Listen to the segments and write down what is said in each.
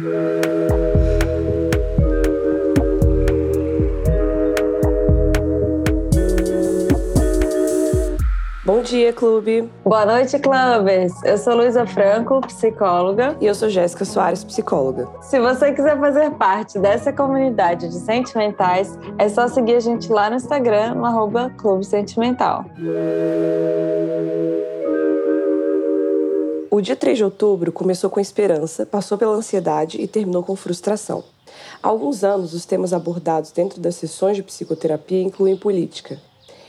Bom dia, clube. Boa noite, clubes. Eu sou Luísa Franco, psicóloga. E eu sou Jéssica Soares, psicóloga. Se você quiser fazer parte dessa comunidade de sentimentais, é só seguir a gente lá no Instagram, no arroba Clube Sentimental. O dia 3 de outubro começou com esperança, passou pela ansiedade e terminou com frustração. Há alguns anos, os temas abordados dentro das sessões de psicoterapia incluem política,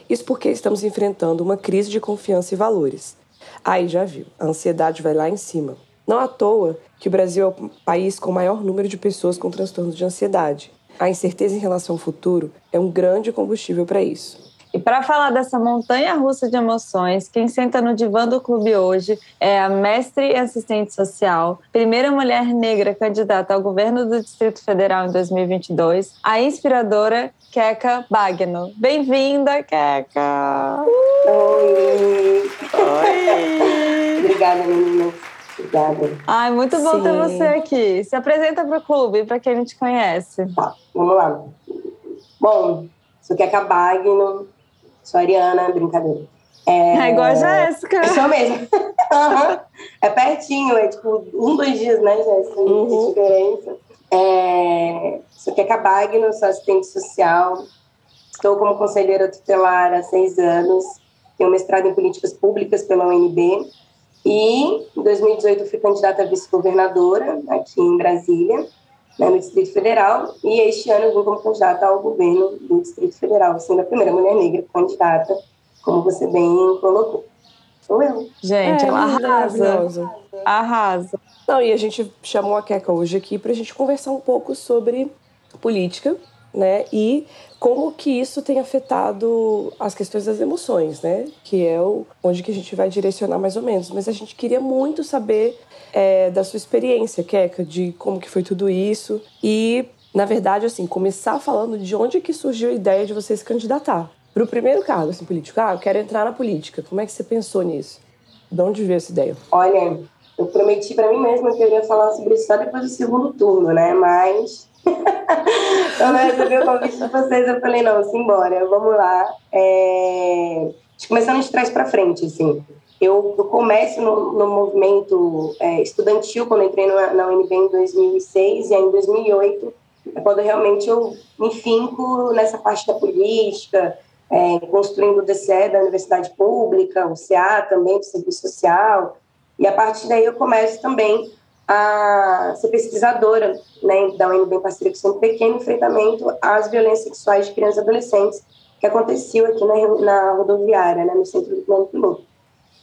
isso porque estamos enfrentando uma crise de confiança e valores. Aí já viu, a ansiedade vai lá em cima. Não à toa que o Brasil é o país com o maior número de pessoas com transtornos de ansiedade. A incerteza em relação ao futuro é um grande combustível para isso. E para falar dessa montanha russa de emoções, quem senta no divã do clube hoje é a mestre e assistente social, primeira mulher negra candidata ao governo do Distrito Federal em 2022, a inspiradora Keka Bagno. Bem-vinda, Keka! Oi! Oi! Obrigada, menina. Obrigada. Ai, muito bom Sim. ter você aqui. Se apresenta para o clube, para quem não te conhece. Tá, vamos lá. Bom, sou Keka Bagno, sou Ariana, brincadeira. É, igual a Jéssica. Sou mesmo. Aham. é pertinho, é tipo um, dois dias, né, Jéssica? Uhum. De diferença. É, sou Keka Bagno, sou assistente social. Estou como conselheira tutelar há seis anos. Tenho mestrado em políticas públicas pela UNB. E em 2018 fui candidata a vice-governadora aqui em Brasília, né, no Distrito Federal. E este ano vim como candidata ao governo do Distrito Federal, sendo a primeira mulher negra candidata, como você bem colocou. Sou eu. Gente, É, ela arrasa. Arrasa. Não, e a gente chamou a Keka hoje aqui para a gente conversar um pouco sobre política, né? E como que isso tem afetado as questões das emoções, né? Que é onde que a gente vai direcionar mais ou menos. Mas a gente queria muito saber é, da sua experiência, Keka, de como que foi tudo isso. E, na verdade, assim, começar falando de onde que surgiu a ideia de você se candidatar. Para o primeiro cargo, assim, político. Ah, eu quero entrar na política. Como é que você pensou nisso? De onde veio essa ideia? Olha, eu prometi para mim mesma que eu iria falar sobre isso só depois do segundo turno, né? Mas quando eu recebi o convite de vocês, eu falei, não, simbora, vamos lá. É... Começando de trás para frente, assim. Eu, eu começo no, no movimento é, estudantil, quando entrei na, na UNB em 2006, e aí em 2008 é quando realmente eu me finco nessa parte da política, é, construindo o DCE da Universidade Pública, o CA também, do Serviço Social, e a partir daí eu começo também a ser pesquisadora né, da UNB em parceria com o Centro Pequeno, enfrentamento às violências sexuais de crianças e adolescentes, que aconteceu aqui na, na rodoviária, né, no centro do plano piloto.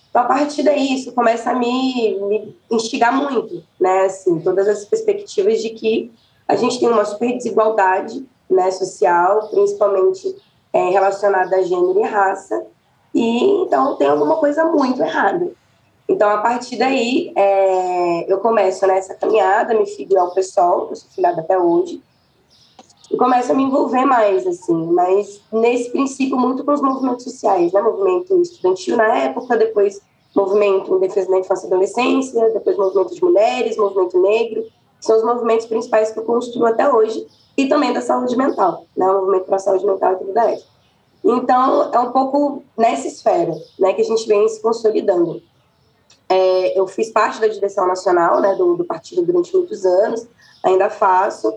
Então, a partir daí, isso começa a me, me instigar muito, né, assim, todas as perspectivas de que a gente tem uma super desigualdade né, social, principalmente é, relacionada a gênero e raça, e então tem alguma coisa muito errada. Então, a partir daí, é, eu começo nessa caminhada, me figo ao pessoal, eu sou filiada até hoje, e começo a me envolver mais, assim, mas nesse princípio muito com os movimentos sociais, né? Movimento estudantil na época, depois movimento em defesa da infância e adolescência, depois movimento de mulheres, movimento negro, são os movimentos principais que eu construo até hoje, e também da saúde mental, né? O movimento para a saúde mental tudo da ética. Então, é um pouco nessa esfera, né, que a gente vem se consolidando. É, eu fiz parte da direção nacional, né, do, do partido durante muitos anos, ainda faço,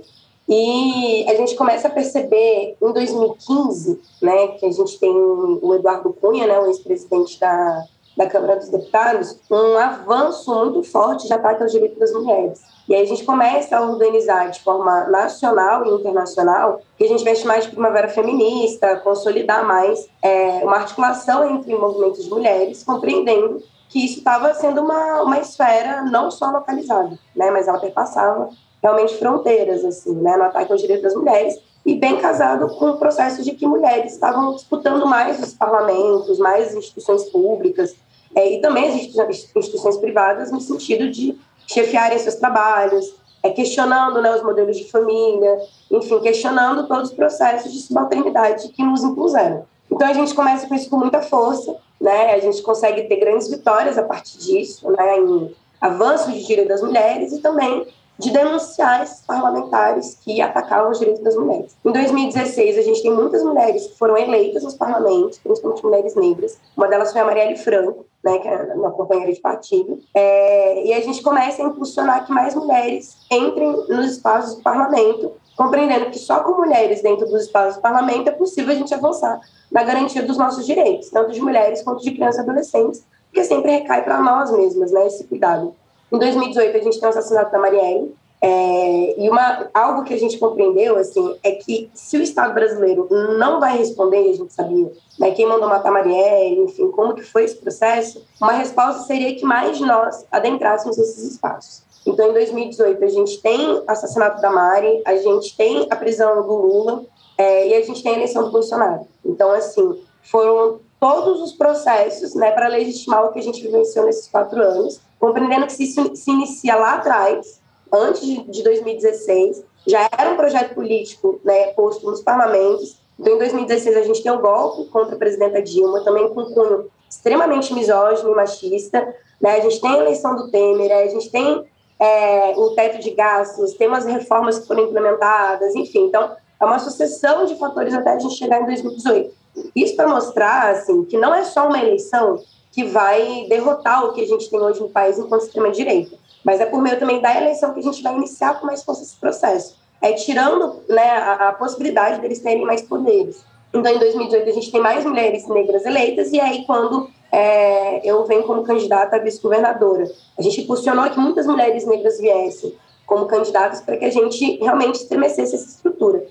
e a gente começa a perceber em 2015, né, que a gente tem o Eduardo Cunha, né, o ex-presidente da, da Câmara dos Deputados, um avanço muito forte de ataque aos direitos das mulheres. E aí a gente começa a organizar de forma nacional e internacional, que a gente veste mais de primavera feminista, consolidar mais é, uma articulação entre movimentos de mulheres, compreendendo que isso estava sendo uma, uma esfera não só localizada, né, mas ela perpassava realmente fronteiras, assim, né, no ataque aos direitos das mulheres, e bem casado com o processo de que mulheres estavam disputando mais os parlamentos, mais instituições públicas, é, e também as instituições privadas, no sentido de chefiarem seus trabalhos, é, questionando né, os modelos de família, enfim, questionando todos os processos de subalternidade que nos impuseram. Então a gente começa com isso com muita força, né? A gente consegue ter grandes vitórias a partir disso, né? Em avanços de direitos das mulheres e também de denunciar esses parlamentares que atacavam os direitos das mulheres. Em 2016, a gente tem muitas mulheres que foram eleitas nos parlamentos, principalmente mulheres negras. Uma delas foi a Marielle Franco, né, que é uma companheira de partido. É, e a gente começa a impulsionar que mais mulheres entrem nos espaços do parlamento, compreendendo que só com mulheres dentro dos espaços do parlamento é possível a gente avançar na garantia dos nossos direitos, tanto de mulheres quanto de crianças e adolescentes, porque sempre recai para nós mesmas, né, esse cuidado. Em 2018, a gente tem o assassinato da Marielle. É, e uma, algo que a gente compreendeu assim é que se o Estado brasileiro não vai responder, a gente sabia, né, quem mandou matar Marielle, enfim, como que foi esse processo, uma resposta seria que mais nós adentrássemos esses espaços. Então, em 2018, a gente tem o assassinato da Mari, a gente tem a prisão do Lula é, e a gente tem a eleição do Bolsonaro. Então, assim, foram todos os processos né, para legitimar o que a gente vivenciou nesses quatro anos compreendendo que se, se inicia lá atrás, antes de, de 2016, já era um projeto político né, posto nos parlamentos. Então, em 2016, a gente tem um golpe contra a presidenta Dilma, também com cunho extremamente misógino e machista. Né? A gente tem a eleição do Temer, a gente tem é, o teto de gastos, tem umas reformas que foram implementadas, enfim. Então, é uma sucessão de fatores até a gente chegar em 2018. Isso para mostrar assim, que não é só uma eleição que vai derrotar o que a gente tem hoje no país enquanto extrema-direita. Mas é por meio também da eleição que a gente vai iniciar com mais força esse processo. É tirando né, a, a possibilidade deles terem mais poderes. Então, em 2018, a gente tem mais mulheres negras eleitas, e aí, quando é, eu venho como candidata a vice-governadora, a gente impulsionou que muitas mulheres negras viessem como candidatas para que a gente realmente estremecesse essa estrutura.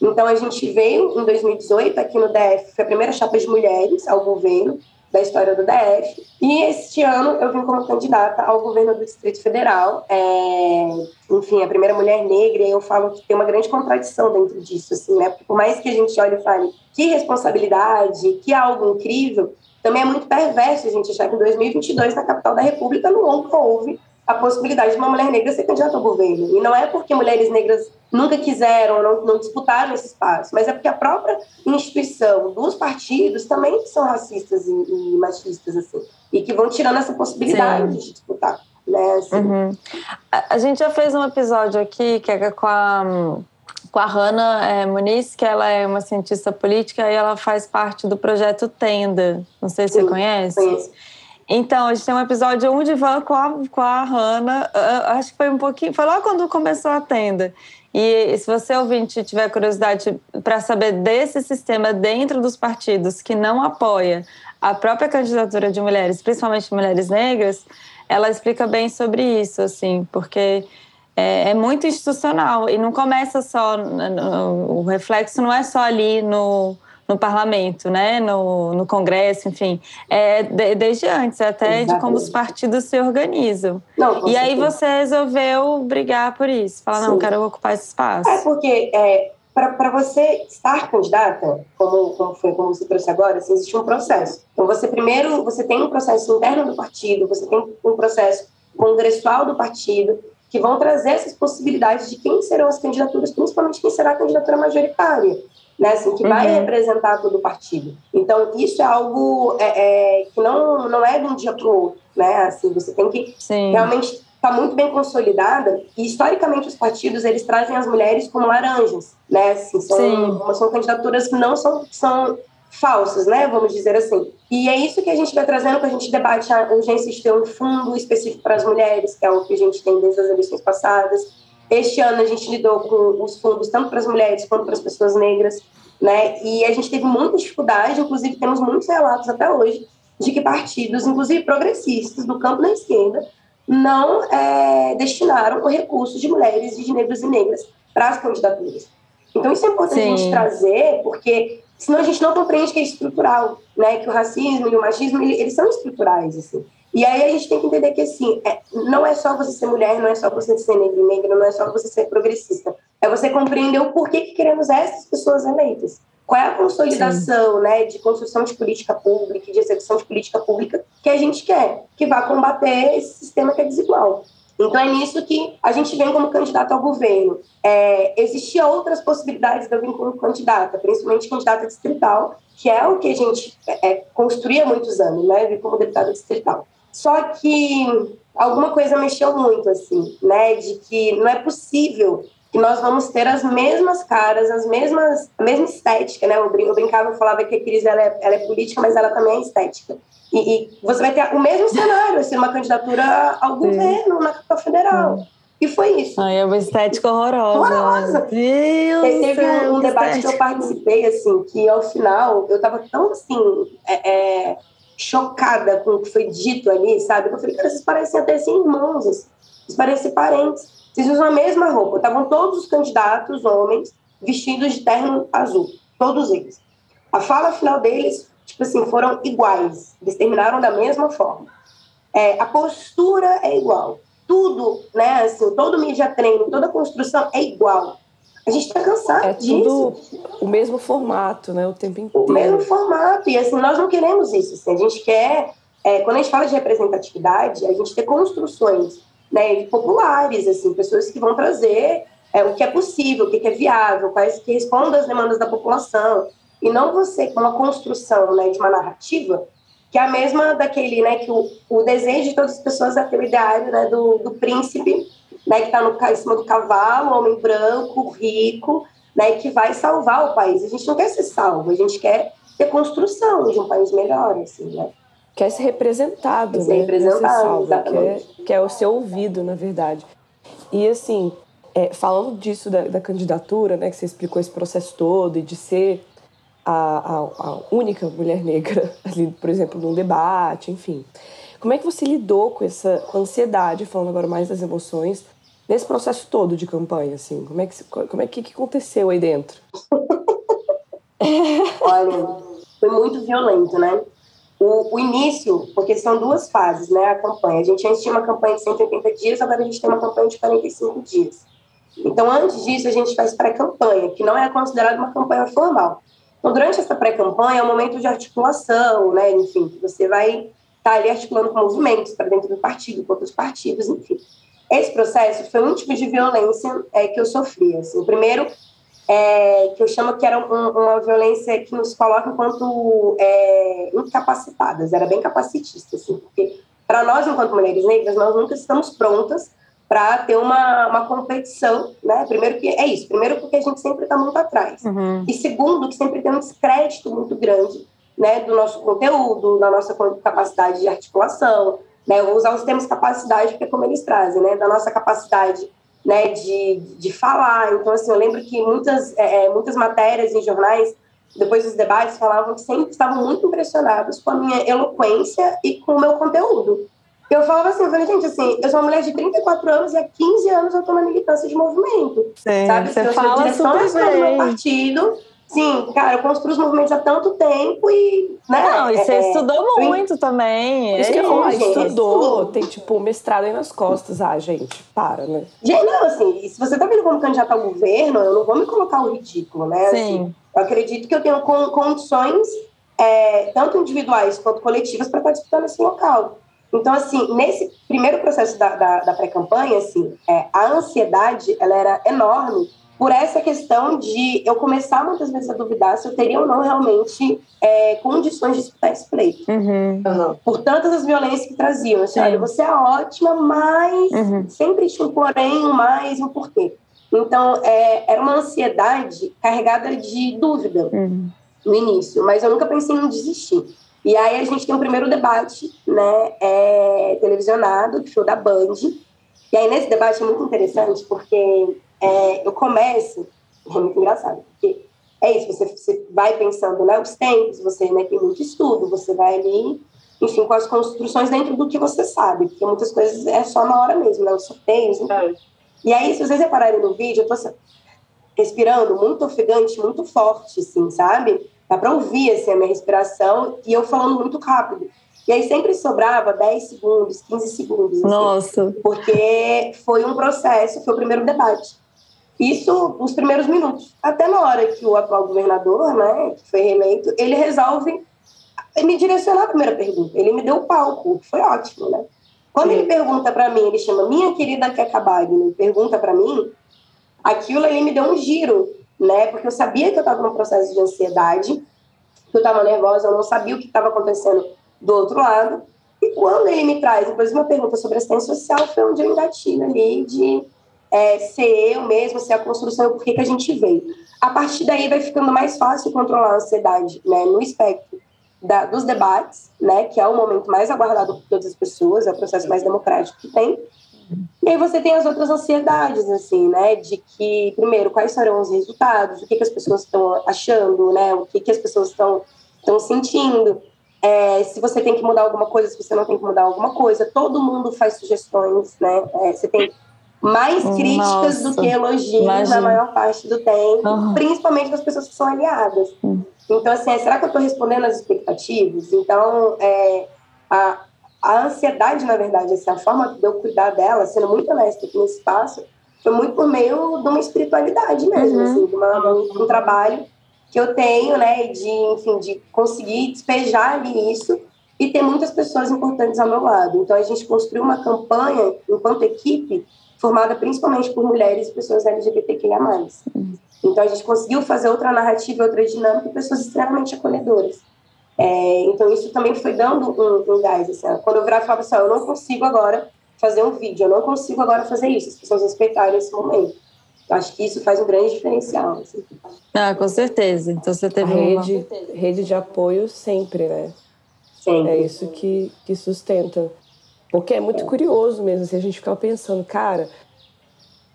Então, a gente veio em 2018, aqui no DF, foi a primeira chapa de mulheres ao governo, da história do DF. E este ano eu vim como candidata ao governo do Distrito Federal. É, enfim, a primeira mulher negra, e eu falo que tem uma grande contradição dentro disso, assim, né? Porque por mais que a gente olhe e fale que responsabilidade, que algo incrível, também é muito perverso a gente achar que em 2022, na capital da República, nunca houve a possibilidade de uma mulher negra ser candidata ao governo. E não é porque mulheres negras nunca quiseram, não, não disputaram esse espaço, mas é porque a própria instituição dos partidos também são racistas e, e machistas, assim, e que vão tirando essa possibilidade Sim. de disputar. Né, assim. uhum. a, a, gente já fez um episódio aqui que é com a, com a Hanna é, Muniz, que ela é uma cientista política e ela faz parte do projeto Tenda. Não sei se Sim, você conhece. Conheço. Então, a gente tem um episódio um de van com a, com a Hannah. Acho que foi um pouquinho. Foi lá quando começou a tenda. E se você ouvinte tiver curiosidade para saber desse sistema dentro dos partidos que não apoia a própria candidatura de mulheres, principalmente mulheres negras, ela explica bem sobre isso, assim, porque é, é muito institucional e não começa só. O reflexo não é só ali no no parlamento, né, no, no Congresso, enfim, é, de, desde antes, até Exatamente. de como os partidos se organizam. Não, e aí você resolveu brigar por isso, falar, Sim. não, quero ocupar esse espaço. É porque é, para você estar candidata, como, como foi como você trouxe agora, assim, existe um processo. Então você primeiro você tem um processo interno do partido, você tem um processo congressual do partido que vão trazer essas possibilidades de quem serão as candidaturas, principalmente quem será a candidatura majoritária né, assim, que uhum. vai representar todo o partido. Então, isso é algo é, é, que não, não é de um dia para o outro, né, assim, você tem que Sim. realmente estar tá muito bem consolidada e, historicamente, os partidos, eles trazem as mulheres como laranjas, né, assim, são, são candidaturas que não são, são falsas, né, vamos dizer assim. E é isso que a gente vai trazendo, que a gente debate a urgência de ter um fundo específico para as mulheres, que é o que a gente tem desde as eleições passadas, este ano a gente lidou com os fundos tanto para as mulheres quanto para as pessoas negras, né? E a gente teve muita dificuldade, inclusive temos muitos relatos até hoje de que partidos, inclusive progressistas do campo da esquerda, não é, destinaram o recurso de mulheres, de negros e negras para as candidaturas. Então isso é importante Sim. a gente trazer, porque senão a gente não compreende que é estrutural, né? Que o racismo e o machismo eles são estruturais, assim. E aí a gente tem que entender que, assim, é, não é só você ser mulher, não é só você ser negra e negra, não é só você ser progressista. É você compreender o porquê que queremos essas pessoas eleitas. Qual é a consolidação, né, de construção de política pública, de execução de política pública que a gente quer, que vá combater esse sistema que é desigual. Então é nisso que a gente vem como candidato ao governo. É, existiam outras possibilidades de eu vir como candidata, principalmente candidata distrital, que é o que a gente é, construía há muitos anos, né, vir como deputada distrital. Só que alguma coisa mexeu muito, assim, né? De que não é possível que nós vamos ter as mesmas caras, as mesmas, a mesma estética, né? Eu, brin eu brincava, eu falava que a crise ela é, ela é política, mas ela também é estética. E, e, você vai ter o mesmo cenário, assim, uma candidatura ao governo na capital federal. Sim. E foi isso. Ai, é uma estética horrorosa. Horrorosa. Deus Teve um, um debate que eu participei, assim, que ao final eu tava tão, assim, é, é, chocada com o que foi dito ali, sabe? Eu falei, cara, vocês parecem até assim, irmãos, assim. vocês parecem parentes. Vocês usam a mesma roupa. Estavam todos os candidatos, homens, vestidos de terno azul. Todos eles. A fala final deles, tipo assim, foram iguais. Eles terminaram da mesma forma. É, a postura é igual tudo, né? Assim, todo media treino, toda construção é igual. A gente está cansado é disso. tudo o mesmo formato, né? O tempo inteiro. O mesmo formato. E assim, nós não queremos isso. Assim, a gente quer, é, quando a gente fala de representatividade, a gente tem construções né, populares, assim, pessoas que vão trazer é, o que é possível, o que é viável, quais que respondam às demandas da população. E não você, com uma construção né, de uma narrativa, que é a mesma daquele, né, que o, o desejo de todas as pessoas é ter o ideário, né, do, do príncipe, né, que está no em cima do cavalo, homem branco, rico, né, que vai salvar o país. A gente não quer ser salvo, a gente quer ter construção de um país melhor, assim, né? Quer ser representado, quer ser né? representado, quer ser salvo, quer, quer o ser ouvido, na verdade. E assim, é, falando disso da, da candidatura, né, que você explicou esse processo todo e de ser a, a, a única mulher negra ali, por exemplo, num debate, enfim. Como é que você lidou com essa ansiedade, falando agora mais das emoções, nesse processo todo de campanha, assim? Como é que, como é que, que aconteceu aí dentro? Olha, foi muito violento, né? O, o, início, porque são duas fases, né, a campanha. A gente antes tinha uma campanha de 180 dias, agora a gente tem uma campanha de 45 dias. Então, antes disso, a gente faz pré-campanha, que não é considerada uma campanha formal. Então, durante essa pré-campanha é um momento de articulação, né? Enfim, você vai estar tá ali articulando com movimentos para dentro do partido, com outros partidos, enfim. Esse processo foi um tipo de violência é, que eu sofri. Assim. O primeiro, é, que eu chamo que era um, uma violência que nos coloca enquanto é, incapacitadas, era bem capacitista, assim, porque para nós, enquanto mulheres negras, nós nunca estamos prontas para ter uma, uma competição, né? Primeiro que é isso, primeiro porque a gente sempre está muito atrás uhum. e segundo que sempre tem um descrédito muito grande, né, do nosso conteúdo, da nossa capacidade de articulação, né? Eu vou usar os termos capacidade porque é como eles trazem, né, da nossa capacidade, né, de, de falar. Então assim, eu lembro que muitas é, é muitas matérias em jornais depois dos debates falavam que sempre estavam muito impressionados com a minha eloquência e com o meu conteúdo. Eu falava assim, eu falei, gente, assim, eu sou uma mulher de 34 anos e há 15 anos eu tô na militância de movimento. Sim, sabe? Você eu fala super bem. do meu partido. Sim, cara, eu construo os movimentos há tanto tempo e. Né, não, e você é, estudou é, muito eu... também. Isso que eu falar, estudou, tem tipo mestrado aí nas costas. Ah, gente, para, né? Gente, não, assim, se você tá vindo como candidato ao governo, eu não vou me colocar o ridículo, né? Sim. Assim, eu acredito que eu tenho condições, é, tanto individuais quanto coletivas, para participar nesse local. Então, assim, nesse primeiro processo da, da, da pré-campanha, assim, é, a ansiedade, ela era enorme por essa questão de eu começar muitas vezes a duvidar se eu teria ou não realmente é, condições de disputar esse pleito. Uhum. Uhum. Por tantas as violências que traziam. Assim, olha, você é ótima, mas uhum. sempre tinha um porém, um mais, um porquê. Então, é, era uma ansiedade carregada de dúvida uhum. no início, mas eu nunca pensei em desistir. E aí a gente tem o primeiro debate, né, é, televisionado, que foi o da Band. E aí nesse debate é muito interessante, porque é, eu começo, é muito engraçado, porque é isso, você, você vai pensando, né, os tempos, você né, tem muito estudo, você vai ali, enfim, com as construções dentro do que você sabe, porque muitas coisas é só na hora mesmo, né, os sorteios, então. E aí, se vocês repararem no vídeo, eu tô assim, respirando muito ofegante, muito forte, assim, sabe? Dá para ouvir assim, a minha respiração e eu falando muito rápido. E aí sempre sobrava 10 segundos, 15 segundos. Assim, Nossa! Porque foi um processo, foi o primeiro debate. Isso nos primeiros minutos. Até na hora que o atual governador, né, que foi reeleito, ele resolve me direcionar a primeira pergunta. Ele me deu o palco, que foi ótimo, né? Quando Sim. ele pergunta para mim, ele chama minha querida Keka Bagno, pergunta para mim, aquilo ali me deu um giro né? Porque eu sabia que eu estava num processo de ansiedade, que eu estava nervosa, eu não sabia o que estava acontecendo do outro lado. E quando ele me traz, inclusive, uma pergunta sobre assistência social, foi onde eu engatilho ali de é, ser eu mesmo, ser a construção, por que a gente veio. A partir daí vai ficando mais fácil controlar a ansiedade, né, no espectro da, dos debates, né, que é o momento mais aguardado por todas as pessoas, é o processo mais democrático que tem. E aí você tem as outras ansiedades, assim, né, de que, primeiro, quais serão os resultados, o que, que as pessoas estão achando, né, o que, que as pessoas estão sentindo, é, se você tem que mudar alguma coisa, se você não tem que mudar alguma coisa, todo mundo faz sugestões, né, é, você tem mais críticas Nossa, do que elogios imagina. na maior parte do tempo, uhum. principalmente das pessoas que são aliadas. Uhum. Então, assim, é, será que eu estou respondendo às expectativas? Então, é, a, a ansiedade, na verdade, assim, a forma de eu cuidar dela, sendo muito honesta aqui nesse espaço, foi muito por meio de uma espiritualidade mesmo, uhum. assim, de, uma, de um trabalho que eu tenho, né, de, enfim, de conseguir despejar ali isso e ter muitas pessoas importantes ao meu lado. Então, a gente construiu uma campanha, enquanto equipe, formada principalmente por mulheres e pessoas LGBTQIA+. Uhum. Então, a gente conseguiu fazer outra narrativa, outra dinâmica e pessoas extremamente acolhedoras. É, então, isso também foi dando um, um gás. Assim, quando eu virava e falava assim, eu não consigo agora fazer um vídeo, eu não consigo agora fazer isso, as pessoas respeitaram esse momento. Eu acho que isso faz um grande diferencial. Assim. Ah, com certeza. Então, você teve a rede, uma... rede de apoio sempre, né? Sempre. É isso que, que sustenta. Porque é muito é. curioso mesmo, se assim, a gente ficar pensando, cara,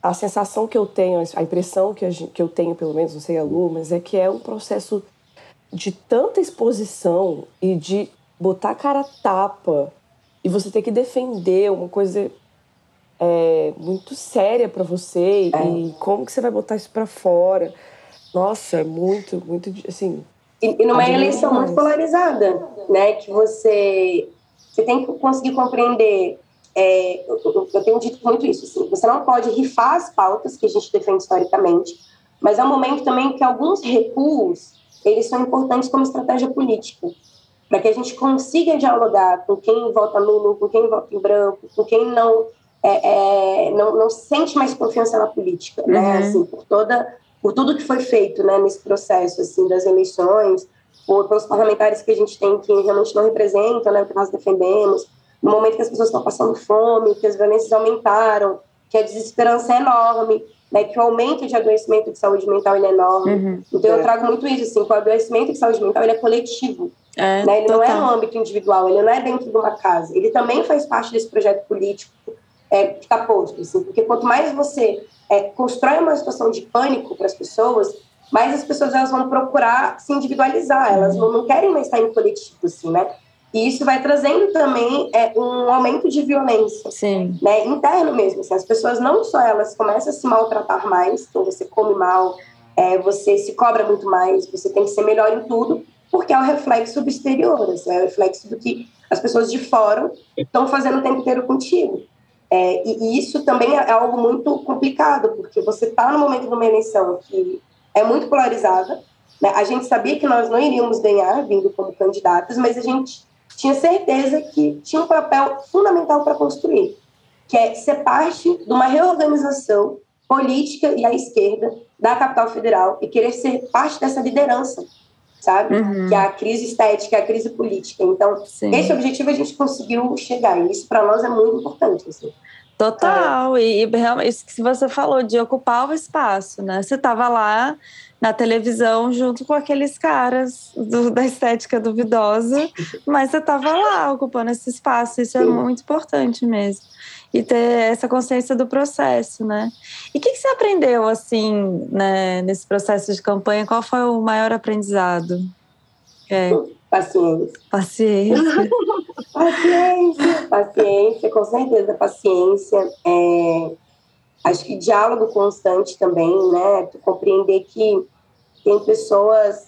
a sensação que eu tenho, a impressão que, a gente, que eu tenho, pelo menos, não sei a Lu, mas é que é um processo de tanta exposição e de botar a cara tapa e você ter que defender uma coisa é, muito séria para você é. e como que você vai botar isso para fora. Nossa, é muito, muito, assim... E, e numa eleição muito polarizada, né? Que você, você tem que conseguir compreender é, eu, eu, tenho dito muito isso, assim, você não pode rifar as pautas que a gente defende historicamente, mas é um momento também que alguns recuos, eles são importantes como estratégia política, para que a gente consiga dialogar com quem vota nulo, com quem vota em branco, com quem não é, é, não, não sente mais confiança na política, né, uhum. assim, por toda, por tudo que foi feito, né, nesse processo, assim, das eleições, por, pelos parlamentares que a gente tem que realmente não representam, né, o que nós defendemos, no momento que as pessoas estão passando fome, que as violências aumentaram, que a desesperança é enorme, né, que o aumento de adoecimento de saúde mental é enorme. Uhum. Então, eu é. trago muito isso, assim, que o adoecimento de saúde mental ele é coletivo. É, né? Ele total. não é no âmbito individual, ele não é dentro de uma casa. Ele também faz parte desse projeto político é, que está posto, assim, porque quanto mais você é, constrói uma situação de pânico para as pessoas, mais as pessoas elas vão procurar se individualizar, elas não, não querem mais estar em coletivo, assim, né? E isso vai trazendo também é, um aumento de violência, Sim. né, interno mesmo. Assim, as pessoas não só elas começam a se maltratar mais, então você come mal, é, você se cobra muito mais, você tem que ser melhor em tudo, porque é o reflexo do exterior, assim, é o reflexo do que as pessoas de fora estão fazendo o tempo inteiro contigo. É, e, e, isso também é algo muito complicado, porque você está no momento de uma eleição que é muito polarizada. Né? A gente sabia que nós não iríamos ganhar vindo como candidatos, mas a gente tinha certeza que tinha um papel fundamental para construir, que é ser parte de uma reorganização política e à esquerda da capital federal e querer ser parte dessa liderança, sabe? Uhum. Que é a crise estética, a crise política. Então, Sim. esse objetivo a gente conseguiu chegar e isso para nós é muito importante. Assim. Total, é. e, realmente isso que você falou de ocupar o espaço, né? Você estava lá na televisão junto com aqueles caras do, da estética duvidosa, mas você estava lá ocupando esse espaço, isso é muito importante mesmo. E ter essa consciência do processo, né? E o que, que, você aprendeu, assim, né, nesse processo de campanha? Qual foi o maior aprendizado? É. Paciência. Paciência. paciência, paciência, com certeza, paciência. É, acho que diálogo constante também, né? Tu compreender que tem pessoas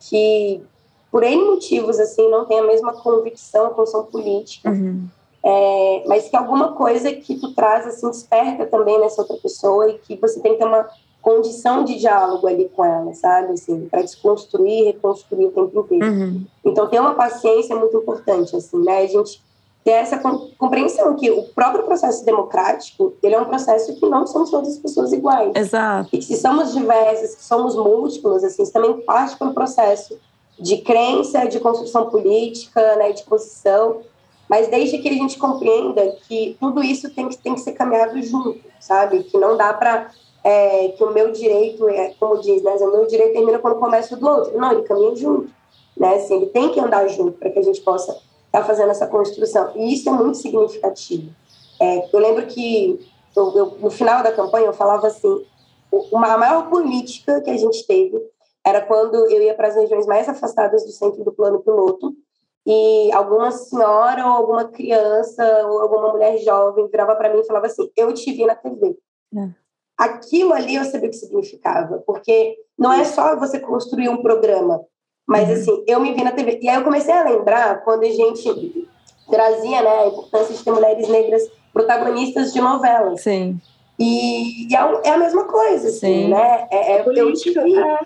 que, por N motivos, assim, não têm a mesma convicção, condição política, uhum. é, mas que alguma coisa que tu traz, assim, desperta também nessa outra pessoa e que você tem que ter uma condição de diálogo ali com ela, sabe? Assim, para desconstruir, reconstruir o tempo inteiro. Uhum. Então, ter uma paciência é muito importante, assim, né? A gente ter essa compreensão que o próprio processo democrático ele é um processo que não somos todas as pessoas iguais. Exato. E que se somos diversas, que somos múltiplos, assim, isso também parte pelo processo de crença, de construção política, né, de posição. mas desde que a gente compreenda que tudo isso tem que, tem que ser caminhado junto, sabe? Que não dá para é, que o meu direito, é, como diz, né? O meu direito termina quando começa o do outro. Não, ele caminha junto, né? Assim, ele tem que andar junto para que a gente possa estar tá fazendo essa construção. E isso é muito significativo. É, eu lembro que eu, eu, no final da campanha eu falava assim, uma, a maior política que a gente teve era quando eu ia para as regiões mais afastadas do centro do plano piloto e alguma senhora ou alguma criança ou alguma mulher jovem virava para mim e falava assim: Eu te vi na TV. É. Aquilo ali eu sabia o que significava, porque não é só você construir um programa, mas uhum. assim, eu me vi na TV. E aí eu comecei a lembrar quando a gente trazia né, a importância de ter mulheres negras protagonistas de novelas. Sim. E, e é, é, a mesma coisa, assim, Sim. né? É, é, eu te vi. É.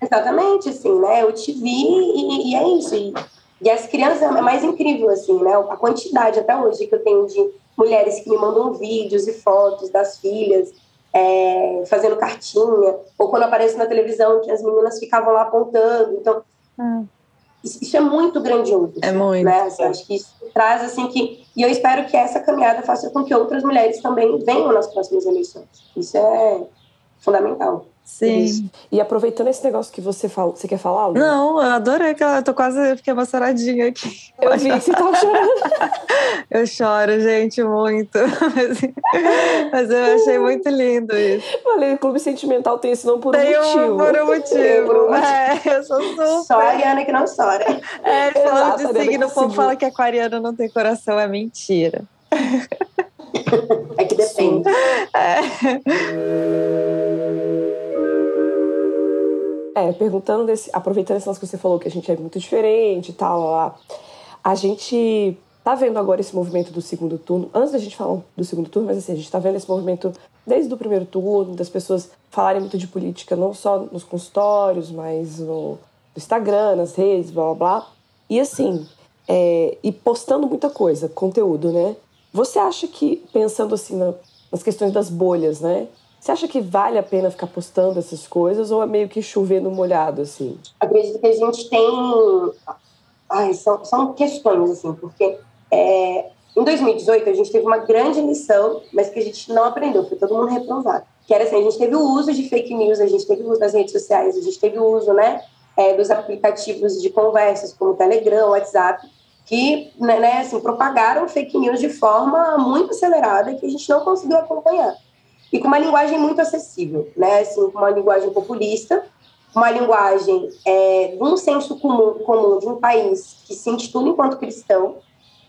Exatamente, assim, né? Eu te vi e, e é isso. E, e as crianças é mais incrível, assim, né? A quantidade até hoje que eu tenho de mulheres que me mandam vídeos e fotos das filhas é, fazendo cartinha, ou quando aparece na televisão que as meninas ficavam lá apontando. Então, hum. isso, isso, é muito grandioso. É muito. Né? Assim, acho que isso traz, assim, que... E eu espero que essa caminhada faça com que outras mulheres também venham nas próximas eleições. Isso é fundamental. Sim. E aproveitando esse negócio que você falou, você quer falar? Lu? Não, eu adorei que eu tô quase fiquei emocionadinha aqui. Eu vi que você tava chorando. eu choro, gente, muito. Mas, eu achei muito lindo isso. Falei, Clube Sentimental tem esse nome por um tem motivo. Um, por um motivo. É, eu sou super. Só a Ariana que não chora. É, falando de signo, o povo fala que aquariano não tem coração, é mentira. É que depende. É. É, perguntando desse, aproveitando esse lance que você falou que a gente é muito diferente e tal, lá, a gente tá vendo agora esse movimento do segundo turno, antes da gente falar do segundo turno, mas assim, a gente tá vendo esse movimento desde o primeiro turno, das pessoas falarem muito de política, não só nos consultórios, mas no Instagram, nas redes, blá blá blá. E assim, é, e postando muita coisa, conteúdo, né? Você acha que, pensando assim na, nas questões das bolhas, né? Você acha que vale a pena ficar postando essas coisas ou é meio que chover no molhado, assim? Acredito que a gente tem. Ai, são, são questões, assim, porque é... em 2018 a gente teve uma grande lição, mas que a gente não aprendeu, foi todo mundo reprovado. Que era assim: a gente teve o uso de fake news, a gente teve o uso das redes sociais, a gente teve o uso, né, é, dos aplicativos de conversas, como Telegram, WhatsApp, que né, né, assim, propagaram fake news de forma muito acelerada que a gente não conseguiu acompanhar e com uma linguagem muito acessível, né? Assim, com uma linguagem populista, uma linguagem é, de um senso comum, comum de um país que se intitula enquanto cristão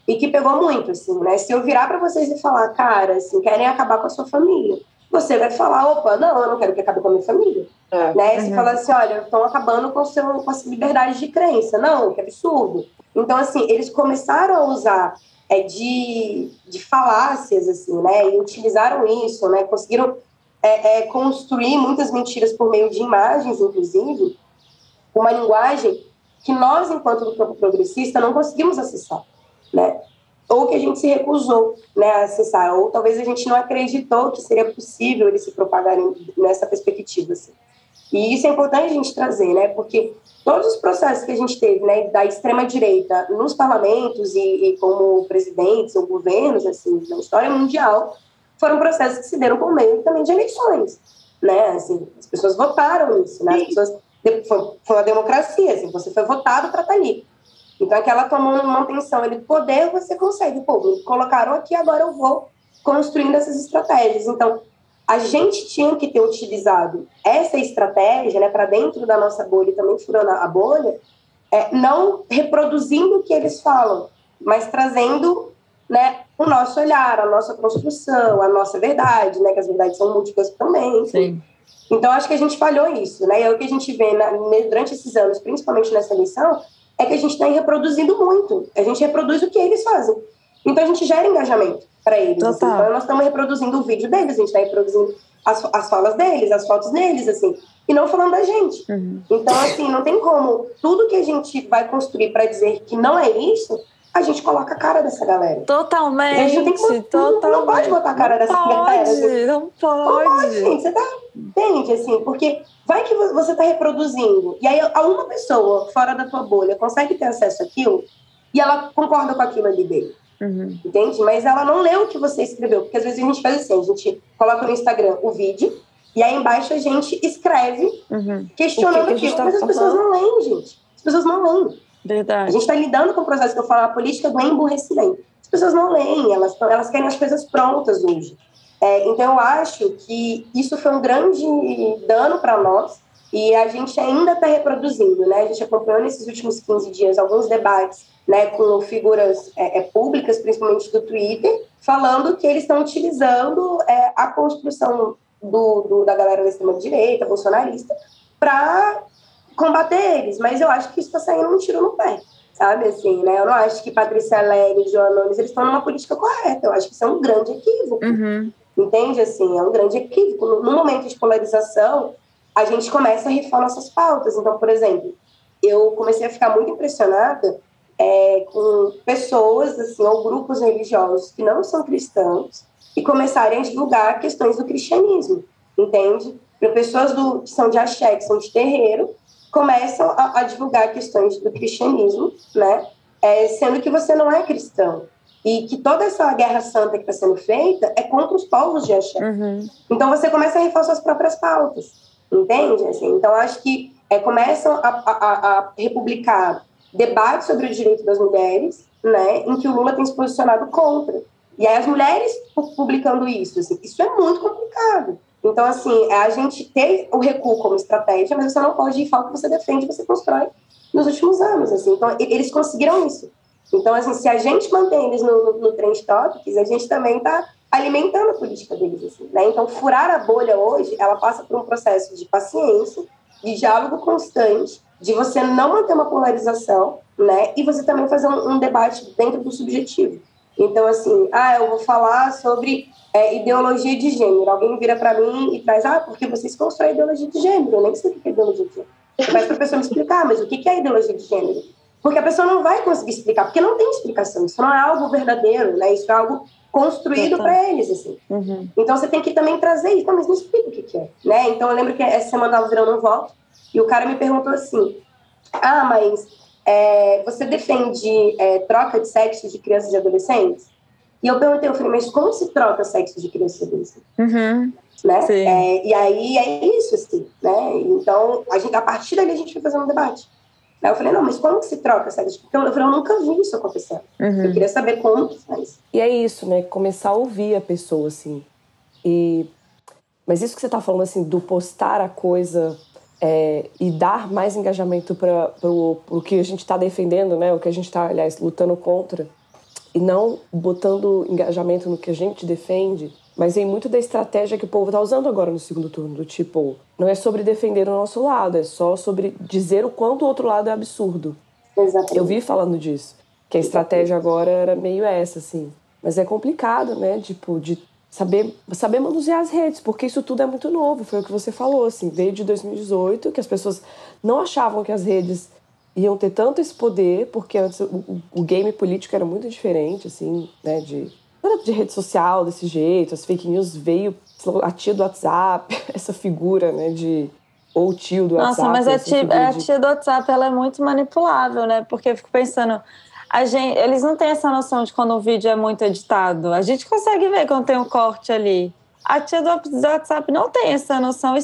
e que pegou muito, assim, né? Se eu virar para vocês e falar, cara, assim, querem acabar com a sua família, você vai falar, opa, não, eu não quero que acabe com a minha família, é. né? Você uhum. fala assim, olha, estão acabando com, seu, com a liberdade de crença, não, que absurdo. Então, assim, eles começaram a usar é, de, de falácias, assim, né? E utilizaram isso, né? Conseguiram é, é, construir muitas mentiras por meio de imagens, inclusive, uma linguagem que nós, enquanto do campo progressista, não conseguimos acessar, né? Ou que a gente se recusou né, a acessar, ou talvez a gente não acreditou que seria possível eles se propagarem nessa perspectiva. Assim. E isso é importante a gente trazer, né? Porque todos os processos que a gente teve, né, da extrema direita nos parlamentos e, e como presidentes ou governos, assim, na história mundial, foram processos que se deram por meio também de eleições, né? Assim, as pessoas votaram nisso, né? As pessoas foi, foi uma democracia, assim, você foi votado para estar tá ali. Então, aquela tomou uma manutenção ele poder, você consegue, pô, me colocaram aqui, agora eu vou construindo essas estratégias. Então, a gente tinha que ter utilizado essa estratégia né, para dentro da nossa bolha e também furando a bolha, é, não reproduzindo o que eles falam, mas trazendo né, o nosso olhar, a nossa construção, a nossa verdade, né, que as verdades são múltiplas também. Sim. Então, acho que a gente falhou isso. Né? E é o que a gente vê na, durante esses anos, principalmente nessa eleição, é que a gente está reproduzindo muito. A gente reproduz o que eles fazem. Então, a gente gera engajamento para eles. Assim. Então, nós estamos reproduzindo o vídeo deles, a gente está reproduzindo as, as falas deles, as fotos deles, assim, e não falando da gente. Uhum. Então, assim, não tem como. Tudo que a gente vai construir para dizer que não é isso, a gente coloca a cara dessa galera. Totalmente. A gente tem que, totalmente. Não, pode botar a cara dessa pode, galera. Assim. Não pode. Não pode, gente. Você tá. Entende, assim, porque vai que você tá reproduzindo, e aí a uma pessoa fora da tua bolha consegue ter acesso àquilo, e ela concorda com aquilo ali dele. Uhum. entende? Mas ela não leu o que você escreveu, porque às vezes a gente faz assim, a gente coloca no Instagram o vídeo, e aí embaixo a gente escreve, uhum. questionando que que aquilo, tá mas as pessoas não leem, gente. As pessoas não leem. Verdade. A gente está lidando com o processo que eu falo, a política do emburrecimento. As pessoas não leem, elas, elas querem as coisas prontas hoje. É, então, eu acho que isso foi um grande dano para nós e a gente ainda está reproduzindo, né? A gente acompanhou nesses últimos 15 dias alguns debates né, com figuras é, é, públicas, principalmente do Twitter, falando que eles estão utilizando é, a construção do, do, da galera da extrema-direita, bolsonarista, para combater eles. Mas eu acho que isso está saindo um tiro no pé, sabe? Assim, né? Eu não acho que Patrícia Alegre e João Nunes eles estão numa política correta. Eu acho que isso é um grande equívoco. Uhum. Entende? Assim, é um grande equívoco. No, no momento de polarização, a gente começa a rifar nossas pautas. Então, por exemplo, eu comecei a ficar muito impressionada é, com pessoas, assim, ou grupos religiosos que não são cristãos e começarem a divulgar questões do cristianismo, entende? Para pessoas do, que são de axé, que são de terreiro, começam a, a divulgar questões do cristianismo, né? É, sendo que você não é cristão. E que toda essa guerra santa que está sendo feita é contra os povos de axé. Uhum. Então você começa a reforçar suas próprias pautas, entende? Assim, então acho que é, começam a, a, a republicar debates sobre o direito das mulheres, né, em que o Lula tem se posicionado contra. E aí as mulheres publicando isso, assim, isso é muito complicado. Então, assim, é a gente ter o recuo como estratégia, mas você não pode ir falar que você defende, você constrói nos últimos anos, assim. Então, eles conseguiram isso. Então, assim, se a gente mantém eles no, no, no Trend Topics, a gente também está alimentando a política deles, assim, né? Então, furar a bolha hoje, ela passa por um processo de paciência, de diálogo constante, de você não manter uma polarização, né? E você também fazer um, um debate dentro do subjetivo. Então, assim, ah, eu vou falar sobre é, ideologia de gênero. Alguém vira para mim e traz, ah, porque vocês constroem ideologia de gênero. Eu nem sei o que é ideologia de gênero. Peço para a pessoa me explicar, mas o que é ideologia de gênero? Porque a pessoa não vai conseguir explicar, porque não tem explicação. Isso não é algo verdadeiro, né? Isso é algo construído para eles, assim. Uhum. Então você tem que também trazer isso. Mas me explica o que, que é, né? Então eu lembro que essa semana estava virando um voto e o cara me perguntou assim: ah, mas é, você defende é, troca de sexo de crianças e adolescentes? E eu perguntei, eu falei, mas como se troca sexo de crianças e adolescentes? Uhum. Né? É, e aí é isso, assim, né? Então, a, gente, a partir dali a gente foi fazendo um debate. Aí eu falei, não, mas como que se troca sexo? Porque eu, falei, eu nunca vi isso acontecer. Uhum. Eu queria saber como que faz. E é isso, né? Começar a ouvir a pessoa, assim. E... Mas isso que você tá falando, assim, do postar a coisa é, e dar mais engajamento para o que a gente está defendendo, né? O que a gente está, aliás, lutando contra, e não botando engajamento no que a gente defende, mas em muito da estratégia que o povo está usando agora no segundo turno, do tipo, não é sobre defender o nosso lado, é só sobre dizer o quanto o outro lado é absurdo. Exatamente. Eu vi falando disso, que a estratégia agora era meio essa, assim. Mas é complicado, né? Tipo, de saber, saber manusear as redes, porque isso tudo é muito novo, foi o que você falou, assim, desde 2018, que as pessoas não achavam que as redes iam ter tanto esse poder, porque antes o, o game político era muito diferente, assim, né, de, de rede social desse jeito, as fake news veio, a tia do WhatsApp, essa figura, né, de ou tio do WhatsApp. Nossa, mas a tia, a tia do WhatsApp, ela é muito manipulável, né, porque eu fico pensando a gente, eles não têm essa noção de quando o vídeo é muito editado. A gente consegue ver quando tem um corte ali. A tia do WhatsApp não tem essa noção,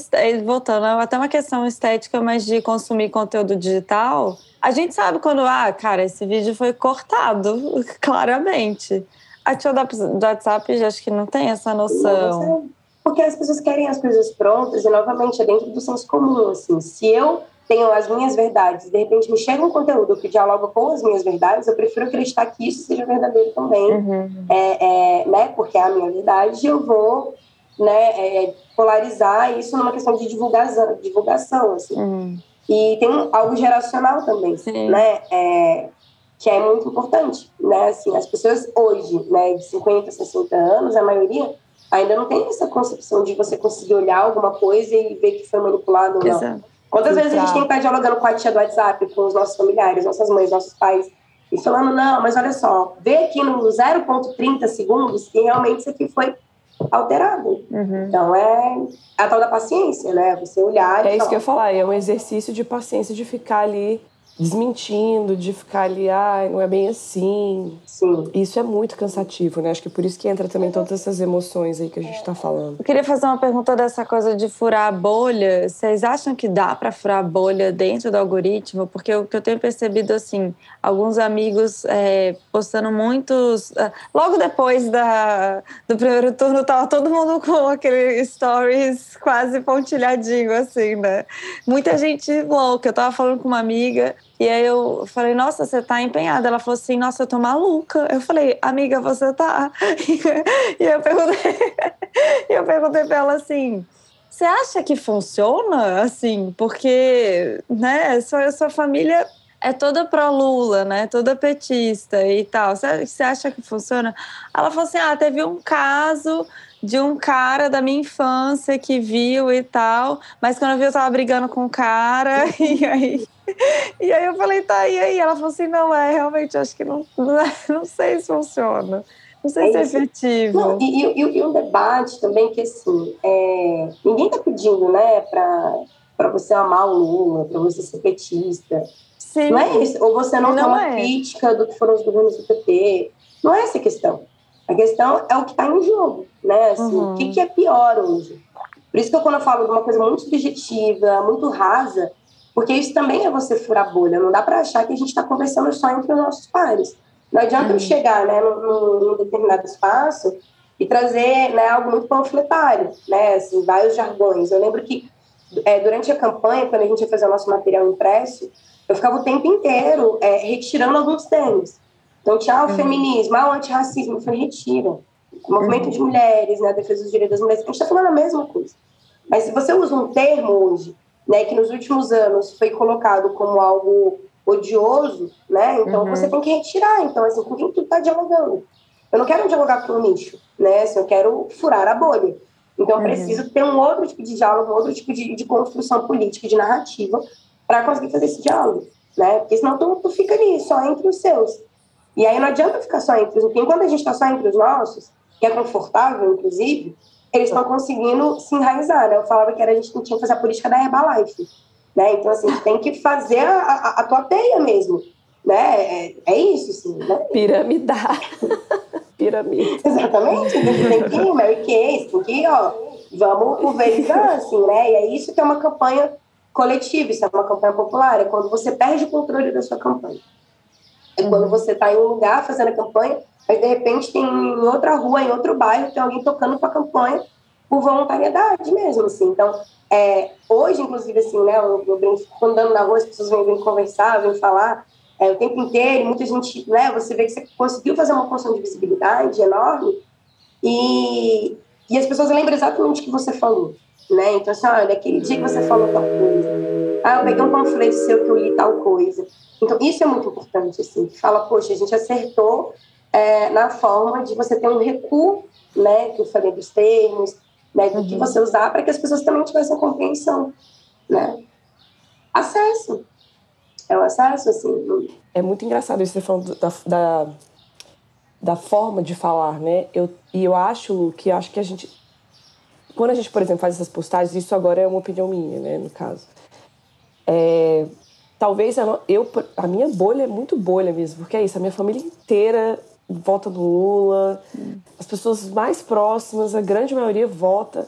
voltando, é até uma questão estética, mas de consumir conteúdo digital. A gente sabe quando, ah, cara, esse vídeo foi cortado, claramente. A tia do WhatsApp, acho que não tem essa noção. Não, porque as pessoas querem as coisas prontas e, novamente, é dentro do senso comum, assim. Se eu tenho as minhas verdades, de repente me chega um conteúdo que dialoga com as minhas verdades, eu prefiro acreditar que isso seja verdadeiro também, uhum. é, é, né? Porque é a minha verdade, eu vou né, é, polarizar isso numa questão de divulgação, divulgação assim. Uhum. E tem algo geracional também, Sim. né? É, que é muito importante, né? Assim, as pessoas hoje, né, de 50, 60 anos, a maioria ainda não tem essa concepção de você conseguir olhar alguma coisa e ver que foi manipulado ou não. Exato. Quantas vezes a gente tem que estar dialogando com a tia do WhatsApp, com os nossos familiares, nossas mães, nossos pais, e falando, não, mas olha só, vê aqui no 0,30 segundos que realmente isso aqui foi alterado. Uhum. Então é a tal da paciência, né? Você olhar É isso que eu ia falar, é um exercício de paciência de ficar ali desmentindo, de ficar ali, ai, ah, não é bem assim. Sim. Isso é muito cansativo, né? Acho que por isso que entra também todas essas emoções aí que a gente tá falando. Eu queria fazer uma pergunta dessa coisa de furar a bolha. Vocês acham que dá para furar a bolha dentro do algoritmo? Porque o que eu tenho percebido, assim, alguns amigos é, postando muitos. Ah, logo depois da, do primeiro turno, tava todo mundo com aquele stories quase pontilhadinho, assim, né? Muita gente louca. Eu tava falando com uma amiga e aí eu falei, nossa, você tá empenhada. Ela falou assim, nossa, eu tô maluca. Eu falei, amiga, você tá. E eu perguntei, eu perguntei pra ela assim. Você acha que funciona assim? Porque, né, sua, sua família é toda pró-Lula, né? Toda petista e tal. Você acha que funciona? Ela falou assim: ah, teve um caso de um cara da minha infância que viu e tal, mas quando eu vi eu tava brigando com o cara, e aí e aí eu falei, tá, e aí? Ela falou assim, não, é, realmente, acho que não, não, é, sei se funciona. Não sei é se é efetivo. Não, e, e, e, um debate também que, assim, é, ninguém está pedindo, né, para você amar o Lula, para você ser petista. Sim. Não é isso. Ou você não, não uma é. crítica do que foram os governos do PT. Não é essa a questão. A questão é o que está em jogo, né? Assim, uhum. O que, que é pior hoje? Por isso que eu, quando eu falo de uma coisa muito subjetiva, muito rasa, porque isso também é você furar bolha. Não dá para achar que a gente está conversando só entre os nossos pares. Não adianta eu uhum. chegar né, num, num, determinado espaço e trazer né, algo muito panfletário, né, assim, vários jargões. Eu lembro que é, durante a campanha, quando a gente ia fazer o nosso material impresso, eu ficava o tempo inteiro é, retirando alguns termos. Então, tinha o uhum. feminismo, ah, o antirracismo. Eu falei, retira. O movimento uhum. de mulheres, né, a defesa dos direitos das mulheres. A gente está falando a mesma coisa. Mas se você usa um termo hoje né, que nos últimos anos foi colocado como algo odioso, né? Então uhum. você tem que retirar. Então, assim, com quem tu tá dialogando? Eu não quero dialogar com o nicho, né? Assim, eu quero furar a bolha. Então, uhum. preciso ter um outro tipo de diálogo, um outro tipo de, de construção política, de narrativa, para conseguir fazer esse diálogo, né? Porque senão tu, tu fica ali, só entre os seus. E aí não adianta ficar só entre os... Porque enquanto a gente está só entre os nossos, que é confortável, inclusive, eles estão conseguindo se enraizar, né? Eu falava que era, a gente tinha que fazer a política da Herbalife, né? Então, assim, tem que fazer a, a, a tua teia mesmo, né? É, é isso, sim, né? Piramidar. Pirâmide. Exatamente. Tem que ir, Mary Kay, tem que ir, ó, vamos pulverizar, assim, né? E é isso que é uma campanha coletiva, isso é uma campanha popular, é quando você perde o controle da sua campanha. É quando você está em um lugar fazendo a campanha Aí, de repente, tem em outra rua, em outro bairro, tem alguém tocando para a campanha por voluntariedade mesmo, assim. Então, é, hoje, inclusive, assim, né, eu, eu brinco, andando na rua, as pessoas vêm, vêm conversar, vêm falar é, o tempo inteiro, muita gente, né, você vê que você conseguiu fazer uma função de visibilidade enorme e, e as pessoas lembram exatamente o que você falou, né? Então, assim, olha, aquele dia que você falou tal coisa, ah, eu peguei um panfleto seu que eu li tal coisa. Então, isso é muito importante, assim, fala, poxa, a gente acertou é, na forma de você ter um recuo, né, que eu falei dos termos, né, uhum. que você usar para que as pessoas também tivessem compreensão, né. Acesso. É o acesso, assim. É muito engraçado isso você falando da, da, da forma de falar, né? Eu, e eu acho que acho que a gente quando a gente, por exemplo, faz essas postagens, isso agora é uma opinião minha, né, no caso. É, talvez a, eu, a minha bolha é muito bolha mesmo, porque é isso, a minha família inteira vota no Lula. As pessoas mais próximas, a grande maioria vota.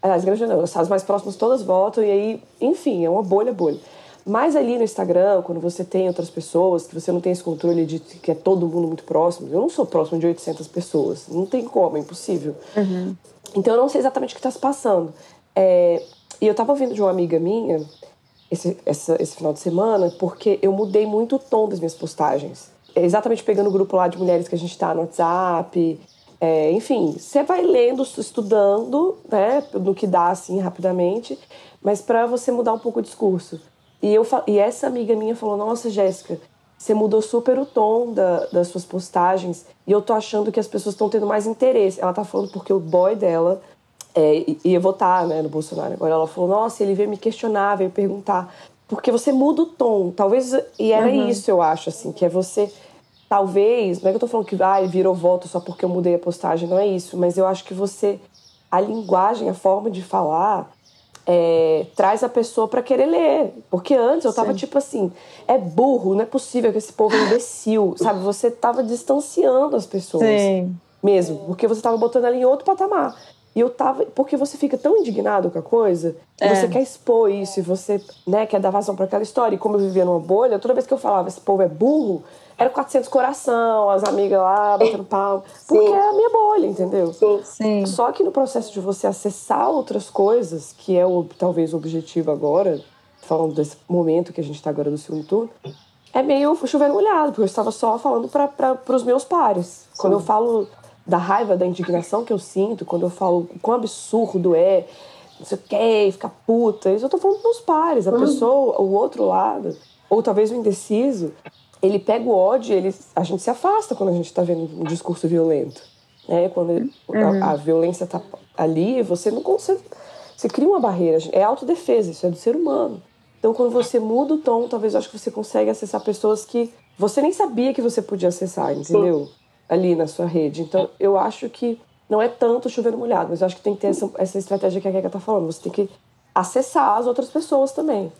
As grandes não, as mais próximas todas votam, e aí, enfim, é uma bolha, bolha. Mas ali no Instagram, quando você tem outras pessoas, que você não tem esse controle de que é todo mundo muito próximo, eu não sou próximo de 800 pessoas, não tem como, é impossível. Uhum. Então eu não sei exatamente o que está se passando. É, e eu estava ouvindo de uma amiga minha esse, essa, esse final de semana, porque eu mudei muito o tom das minhas postagens exatamente pegando o grupo lá de mulheres que a gente está no WhatsApp. É, enfim, você vai lendo, estudando, né, no que dá, assim, rapidamente, mas para você mudar um pouco o discurso. E, eu, e essa amiga minha falou: Nossa, Jéssica, você mudou super o tom da, das suas postagens e eu tô achando que as pessoas estão tendo mais interesse. Ela tá falando porque o boy dela é, ia votar né, no Bolsonaro. Agora ela falou: Nossa, ele veio me questionar, veio perguntar. Porque você muda o tom. Talvez. E era uhum. isso, eu acho, assim, que é você talvez, não é que eu tô falando que ah, virou voto só porque eu mudei a postagem, não é isso, mas eu acho que você, a linguagem, a forma de falar, é, traz a pessoa para querer ler. Porque antes eu tava Sim. tipo assim, é burro, não é possível que esse povo é imbecil, sabe? Você tava distanciando as pessoas. Sim. Mesmo, porque você tava botando ela em outro patamar. E eu tava. Porque você fica tão indignado com a coisa, é. você quer expor isso, e você né, quer dar vazão para aquela história. E como eu vivia numa bolha, toda vez que eu falava esse povo é burro, era 400 coração, as amigas lá batendo pau. Porque Sim. é a minha bolha, entendeu? Sim. Sim. Só que no processo de você acessar outras coisas, que é o, talvez o objetivo agora, falando desse momento que a gente está agora do segundo turno, é meio chover molhado, porque eu estava só falando para os meus pares. Sim. Quando eu falo da raiva, da indignação que eu sinto, quando eu falo o quão absurdo é, não sei o que, ficar puta, isso eu tô falando dos pares. A uhum. pessoa, o outro lado, ou talvez o indeciso, ele pega o ódio, ele, a gente se afasta quando a gente está vendo um discurso violento. Né? Quando ele, uhum. a, a, violência está ali, você não consegue. Você cria uma barreira. É autodefesa, isso é do ser humano. Então, quando você muda o tom, talvez eu acho que você consegue acessar pessoas que você nem sabia que você podia acessar, entendeu? Ali na sua rede. Então, eu acho que não é tanto chover molhado, mas eu acho que tem que ter essa, essa estratégia que a Keka tá falando. Você tem que acessar as outras pessoas também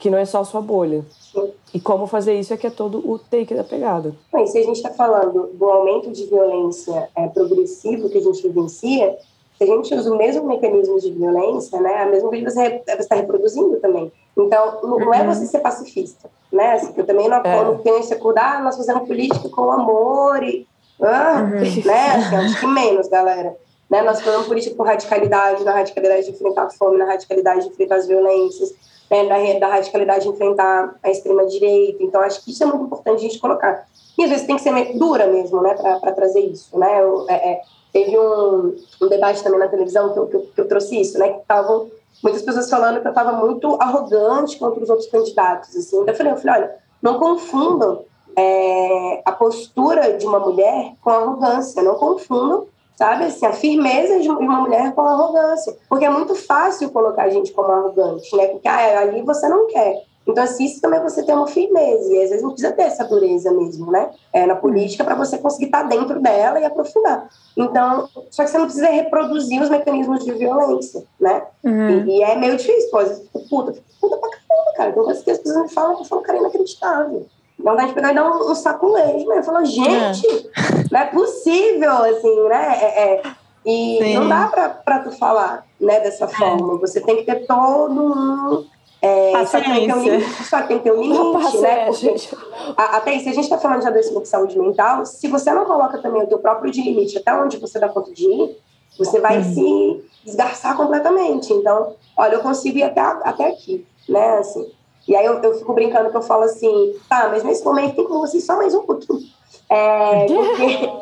que não é só a sua bolha. Sim. E como fazer isso é que é todo o take da pegada. Bem, se a gente está falando do aumento de violência é, progressivo que a gente vivencia, se a gente usa o mesmo mecanismo de violência, né, a mesma coisa você está reproduzindo também. Então, não, uhum. é você ser pacifista, né? Assim, eu também não, é. não tenho esse acordo, ah, nós fazemos política com amor e... Ah, uhum. né? Assim, acho que menos, galera. Né? Nós fazemos política com radicalidade, na radicalidade de enfrentar a fome, na radicalidade de enfrentar as violências, né, da, da radicalidade de enfrentar a extrema-direita. Então, acho que isso é muito importante a gente colocar. E às vezes tem que ser dura mesmo, né, para trazer isso, né? Eu, é, é, teve um, um, debate também na televisão que eu, que eu, que eu trouxe isso, né? Que estavam muitas pessoas falando que eu estava muito arrogante contra os outros candidatos, assim. Então eu falei, eu falei olha, não confundam é, a postura de uma mulher com arrogância, não confundam sabe? Assim, a firmeza de uma mulher com arrogância. Porque é muito fácil colocar a gente como arrogante, né? Porque ah, ali você não quer. Então, assim, isso também é você tem uma firmeza. E às vezes não precisa ter essa dureza mesmo, né? É, na política, para você conseguir estar tá dentro dela e aprofundar. Então, só que você não precisa reproduzir os mecanismos de violência, né? Uhum. E, e, é meio difícil. Pô, às vezes, puta, puta pra caramba, cara. Então, as pessoas me falam, eu falo, cara, é inacreditável. Dá vontade de pegar e dar um, um saculejo, né? Falou, gente, é. não é possível, assim, né? É, é. E Sim. não dá pra, pra tu falar, né, dessa é. forma. Você tem que ter todo um... É, só, que tem que um limite, só tem que ter um limite, né? Porque, até se a gente está falando de adoecimento de saúde mental, se você não coloca também o teu próprio limite até onde você dá conta de ir, você vai uhum. se esgarçar completamente. Então, olha, eu consigo ir até, até aqui, né? Assim, e aí eu, eu fico brincando que eu falo assim, tá, mas nesse momento tem como você só mais um pouquinho. É, porque,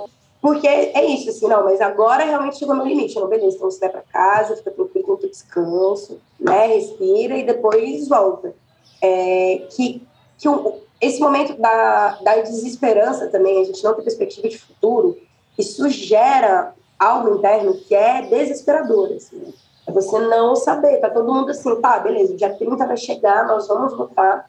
porque é isso, assim, não, mas agora realmente chegou no limite. Não, beleza, então você vai para casa, fica tranquilo com o descanso, né, respira e depois volta. É, que que um, esse momento da, da desesperança também, a gente não tem perspectiva de futuro, isso gera algo interno que é desesperador, assim, né? É você não saber, tá todo mundo assim, tá, beleza, o dia 30 vai chegar, nós vamos votar.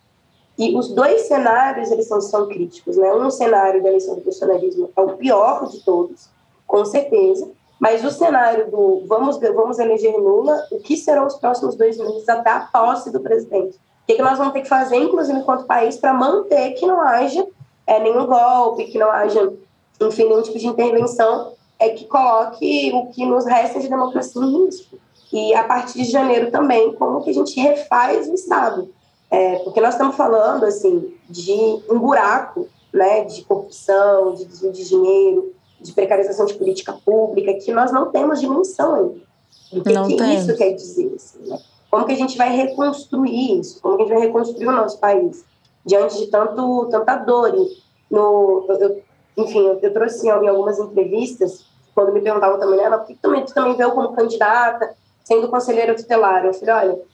E os dois cenários, eles são, são críticos, né? Um cenário da eleição do bolsonarismo é o pior de todos, com certeza, mas o cenário do vamos, vamos eleger Lula, o que serão os próximos dois meses até a posse do presidente? O que, que nós vamos ter que fazer, inclusive, enquanto país, para manter que não haja é, nenhum golpe, que não haja, enfim, nenhum tipo de intervenção é, que coloque o que nos resta de democracia em risco e a partir de janeiro também como que a gente refaz o Estado. É, porque nós estamos falando assim de um buraco né, de corrupção, de desvio de dinheiro, de precarização de política pública, que nós não temos dimensão ainda. O que, que isso quer dizer? Assim, né? Como que a gente vai reconstruir isso? Como que a gente vai reconstruir o nosso país diante de tanto, tanta dor? No, eu, enfim, eu, eu trouxe em algumas entrevistas, quando me perguntavam também, né, por que também, tu também veio como candidata? Sendo conselheira tutelar. Eu falei, olha, o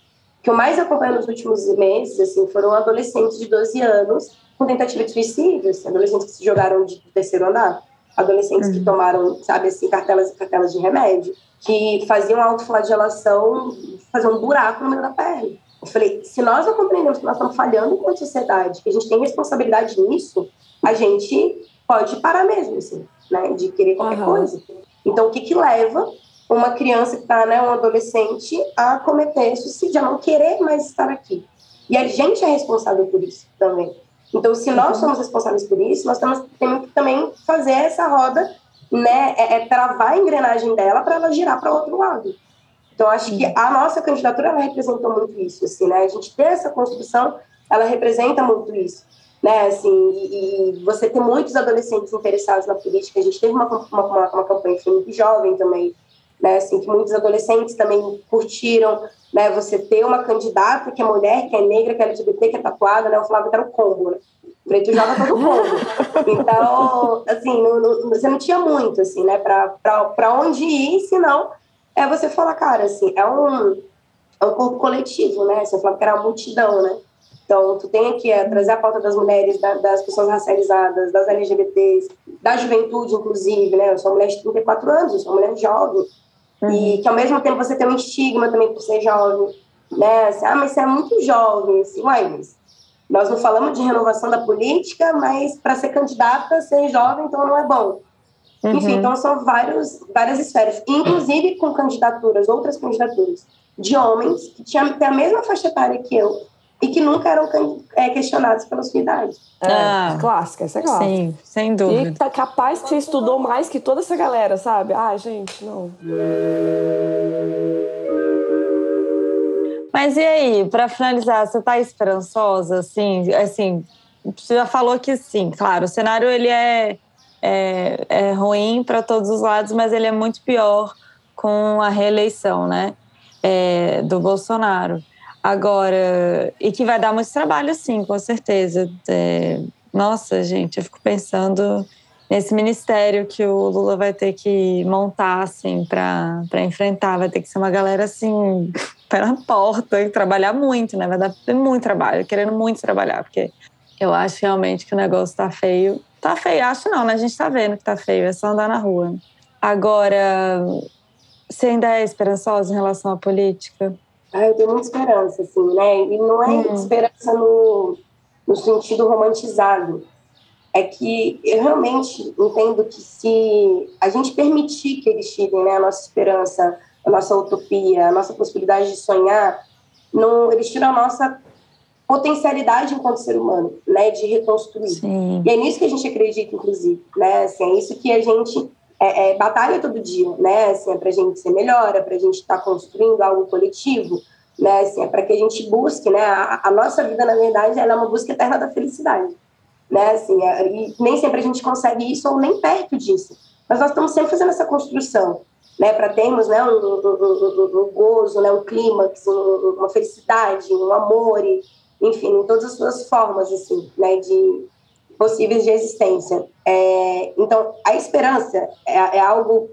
que eu mais acompanho nos últimos meses, assim, foram adolescentes de 12 anos com tentativa de suicídio, assim, adolescentes que se jogaram de terceiro andar, adolescentes uhum. que tomaram, sabe, assim, cartelas e cartelas de remédio, que faziam autoflagelação, faziam um buraco no meio da perna. Eu falei, se nós não compreendemos que nós estamos falhando como sociedade, que a gente tem responsabilidade nisso, a gente pode parar mesmo, assim, né, de querer qualquer uhum. coisa. Então, o que que leva uma criança que está, né, um adolescente, a cometer suicídio, a não querer mais estar aqui. E a gente é responsável por isso também. Então, se nós uhum. somos responsáveis por isso, nós temos, temos que também fazer essa roda, né, é, é travar a engrenagem dela para ela girar para outro lado. Então, acho que a nossa candidatura ela representou muito isso, assim, né? A gente ter essa construção, ela representa muito isso, né? Assim, e, e você ter muitos adolescentes interessados na política. A gente teve uma, uma, uma, uma campanha muito jovem também, né? Assim, que muitos adolescentes também curtiram, né? Você ter uma candidata que é mulher, que é negra, que é LGBT, que é tatuada, né? Eu falava que era o combo, né? Preto joga todo mundo. Então, assim, não, não, você não tinha muito, assim, né? Para onde ir, senão é você falar, cara, assim, é um, é um corpo coletivo, né? Você falava que era uma multidão, né? Então, tu tem aqui é, trazer a pauta das mulheres, da, das pessoas racializadas, das LGBTs, da juventude, inclusive, né? Eu sou mulher de 34 anos, eu sou mulher jovem. Uhum. E que, ao mesmo tempo, você tem um estigma também por ser jovem, né? Assim, ah, mas você é muito jovem, assim, uai, mas nós não falamos de renovação da política, mas para ser candidata, ser jovem, então não é bom. Uhum. Enfim, então são vários, várias esferas, inclusive com candidaturas, outras candidaturas, de homens que tinham a mesma faixa etária que eu e que nunca eram é, questionados pela sua idade. É, ah, clássica, essa é clássica. Sim, sem dúvida. E tá capaz que você estudou mais que toda essa galera, sabe? Ah, gente, não. Mas e aí, para finalizar, você tá esperançosa, assim, assim, você já falou que sim, claro, o cenário ele é é, é ruim para todos os lados, mas ele é muito pior com a reeleição, né, é, do Bolsonaro. Agora, e que vai dar muito trabalho, sim, com certeza. É, nossa, gente, eu fico pensando nesse ministério que o Lula vai ter que montar, assim, para enfrentar. Vai ter que ser uma galera, assim, pé na porta e trabalhar muito, né? Vai dar muito trabalho, querendo muito trabalhar, porque eu acho realmente que o negócio tá feio. Tá feio, acho não, né? A gente tá vendo que tá feio, é só andar na rua. Agora, você ainda é esperançosa em relação à política? Ah, eu tenho muita esperança, assim, né? E não é hum. esperança no, no sentido romantizado. É que eu realmente entendo que se a gente permitir que eles tirem né, a nossa esperança, a nossa utopia, a nossa possibilidade de sonhar, não, eles tiram a nossa potencialidade enquanto ser humano, né, de reconstruir. Sim. E é nisso que a gente acredita, inclusive, né, assim, é isso que a gente é, é, batalha todo dia, né, assim, é para a gente ser melhor, é para a gente estar tá construindo algo coletivo, né, assim, é para que a gente busque, né, a, a, nossa vida, na verdade, ela é uma busca eterna da felicidade, né, assim, é, e nem sempre a gente consegue isso ou nem perto disso, mas nós estamos sempre fazendo essa construção, né, para termos, né, um, um, um, um, gozo, né, um clímax, uma felicidade, um amor e enfim, em todas as suas formas, assim, né, de possíveis de existência. É, então, a esperança é, é, algo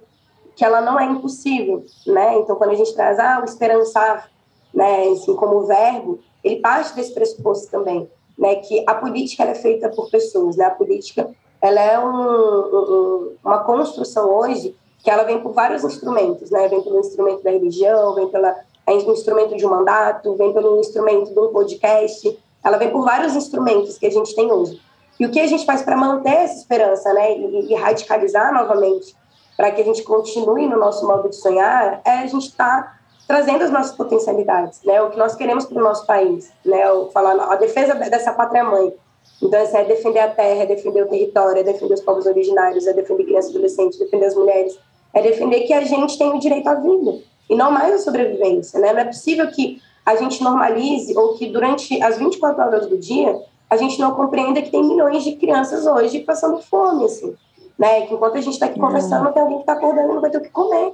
que ela não é impossível, né? Então, quando a gente traz ah, o esperançar, né, assim, como verbo, ele parte desse pressuposto também, né, que a política é feita por pessoas, né? A política ela é um, um, uma construção hoje que ela vem por vários instrumentos, né? Vem pelo instrumento da religião, vem pela é um instrumento de um mandato, vem pelo instrumento de um podcast, ela vem por vários instrumentos que a gente tem hoje. E o que a gente faz para manter essa esperança, né, e, e radicalizar novamente, para que a gente continue no nosso modo de sonhar, é a gente estar tá trazendo as nossas potencialidades, né, o que nós queremos para o nosso país, né, o, falar a defesa dessa pátria mãe. Então, assim, é defender a terra, é defender o território, é defender os povos originários, é defender crianças e adolescentes, defender as mulheres, é defender que a gente tem o direito à vida e não mais a sobrevivência. Né? Não é possível que a gente normalize ou que durante as 24 horas do dia a gente não compreenda que tem milhões de crianças hoje passando fome, assim, né? Que enquanto a gente está aqui uhum. conversando, tem alguém que está acordando e não vai ter o que comer.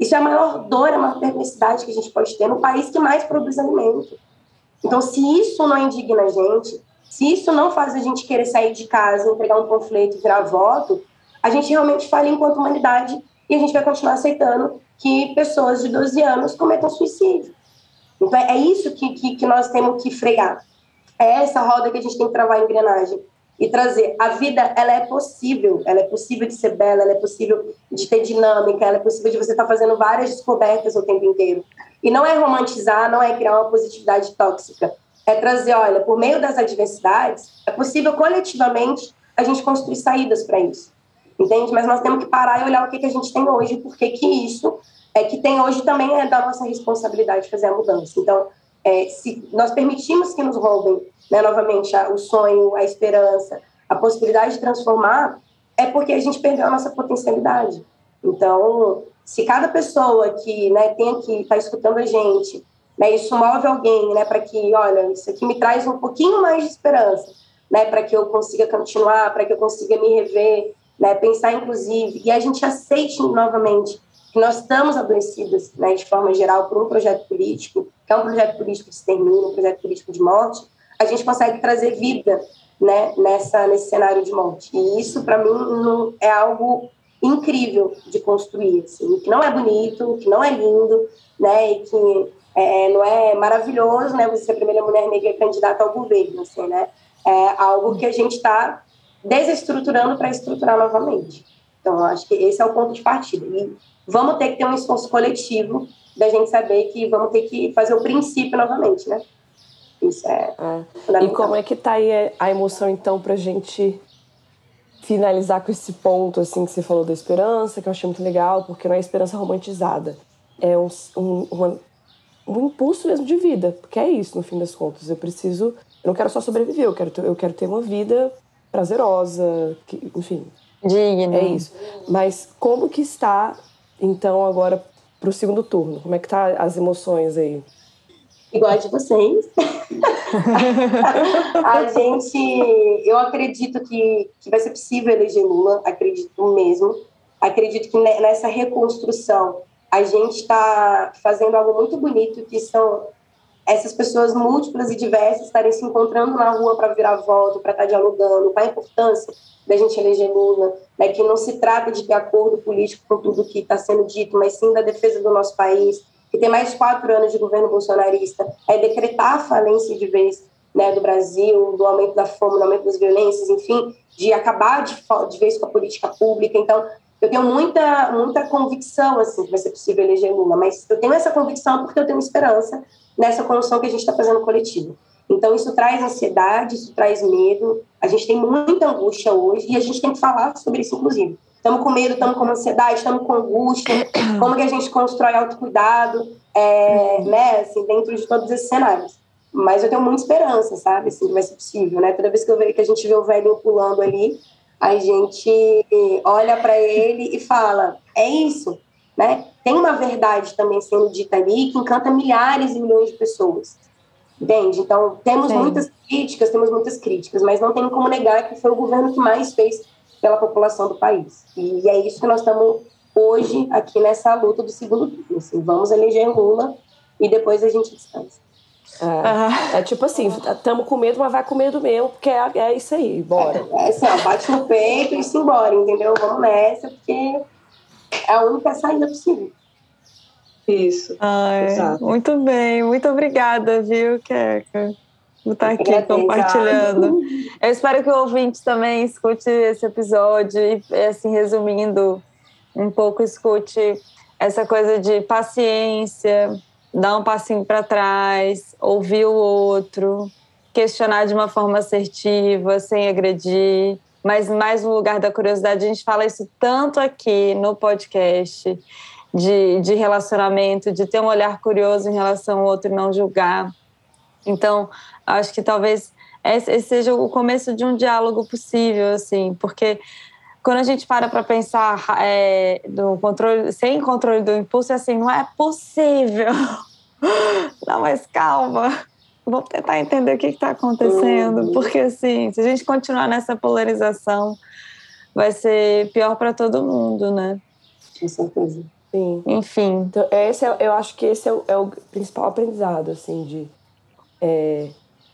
Isso é a maior dor, a maior perversidade que a gente pode ter no país que mais produz alimento. Então, se isso não indigna a gente, se isso não faz a gente querer sair de casa, entregar um panfleto e virar voto, a gente realmente falha enquanto humanidade e a gente vai continuar aceitando que pessoas de 12 anos cometam suicídio. Então, é isso que, que, que, nós temos que frear. É essa roda que a gente tem que travar a engrenagem e trazer. A vida, ela é possível, ela é possível de ser bela, ela é possível de ter dinâmica, ela é possível de você estar tá fazendo várias descobertas o tempo inteiro. E não é romantizar, não é criar uma positividade tóxica. É trazer, olha, por meio das adversidades, é possível coletivamente a gente construir saídas para isso entende? Mas nós temos que parar e olhar o que, que a gente tem hoje, por que isso é que tem hoje também é da nossa responsabilidade fazer a mudança. Então, é, se nós permitimos que nos roubem né, novamente a, o sonho, a esperança, a possibilidade de transformar, é porque a gente perdeu a nossa potencialidade. Então, se cada pessoa que né, tem aqui, está escutando a gente, né, isso move alguém né, para que, olha, isso aqui me traz um pouquinho mais de esperança, né, para que eu consiga continuar, para que eu consiga me rever, né, pensar inclusive, e a gente aceite novamente que nós estamos adoecidas, né, de forma geral, por um projeto político, que é um projeto político de extermínio, um projeto político de morte, a gente consegue trazer vida né, nessa, nesse cenário de morte. E isso, para mim, não, é algo incrível de construir, assim, que não é bonito, que não é lindo, né, e que é, não é maravilhoso, né, você ser a primeira mulher negra candidata ao governo, assim, né, é algo que a gente está desestruturando para estruturar novamente. Então, acho que esse é o ponto de partida. E vamos ter que ter um esforço coletivo da gente saber que vamos ter que fazer o princípio novamente, né? Isso é. é. E como é que tá aí a emoção, então, para a gente finalizar com esse ponto, assim, que você falou da esperança, que eu achei muito legal, porque não é esperança romantizada. É um, um, uma, um impulso mesmo de vida, porque é isso, no fim das contas. Eu preciso. Eu não quero só sobreviver, eu quero ter, eu quero ter uma vida prazerosa, que, enfim. Digna. É isso. Mas como que está, então, agora para o segundo turno? Como é que tá as emoções aí? igual a de vocês. a gente, eu acredito que, que vai ser possível eleger Lula, acredito mesmo. Acredito que nessa reconstrução a gente está fazendo algo muito bonito, que são essas pessoas múltiplas e diversas estarem se encontrando na rua para virar voto, para estar tá dialogando, qual a importância da gente eleger Lula, né, que não se trata de ter acordo político com tudo que está sendo dito, mas sim da defesa do nosso país, que tem mais quatro anos de governo bolsonarista, é decretar a falência de vez né, do Brasil, do aumento da fome, do aumento das violências, enfim, de acabar de, de vez com a política pública. Então, eu tenho muita, muita convicção assim, que vai ser possível eleger Lula, mas eu tenho essa convicção porque eu tenho esperança nessa construção que a gente está fazendo coletivo. Então, isso traz ansiedade, isso traz medo, a gente tem muita angústia hoje e a gente tem que falar sobre isso, inclusive. Estamos com medo, estamos com ansiedade, estamos com angústia. Como que a gente constrói autocuidado, é, né, assim, dentro de todos esses cenários. Mas eu tenho muita esperança, sabe, assim, que vai ser possível, né? Toda vez que, eu vejo, que a gente vê o velho pulando ali, a gente olha para ele e fala, é isso, né? Tem uma verdade também sendo dita ali que encanta milhares e milhões de pessoas. Entende? Então, temos Sim. muitas críticas, temos muitas críticas, mas não tem como negar que foi o governo que mais fez pela população do país. E é isso que nós estamos hoje aqui nessa luta do segundo turno. Assim, vamos eleger Lula e depois a gente descansa. É, é tipo assim, estamos com medo, mas vai com medo mesmo, porque é, é isso aí, bora. É, é assim, ó, bate no peito e se embora, entendeu? Vamos nessa, porque é a única saída possível. Isso. Ai, muito bem, muito obrigada, viu, Keca? por estar aqui compartilhando. Eu espero que o ouvinte também escute esse episódio e, assim, resumindo um pouco, escute essa coisa de paciência, dar um passinho para trás, ouvir o outro, questionar de uma forma assertiva, sem agredir. Mas mais no lugar da curiosidade, a gente fala isso tanto aqui no podcast de, de relacionamento, de ter um olhar curioso em relação ao outro e não julgar. Então, acho que talvez esse seja o começo de um diálogo possível, assim, porque quando a gente para para pensar é, do controle, sem controle do impulso, é assim, não é possível. Não, mas calma. Vou tentar entender o que está acontecendo, uhum. porque assim, se a gente continuar nessa polarização, vai ser pior para todo mundo, né? Com certeza. Sim. Enfim. Então, esse é, eu acho que esse é o, é o principal aprendizado, assim, de é,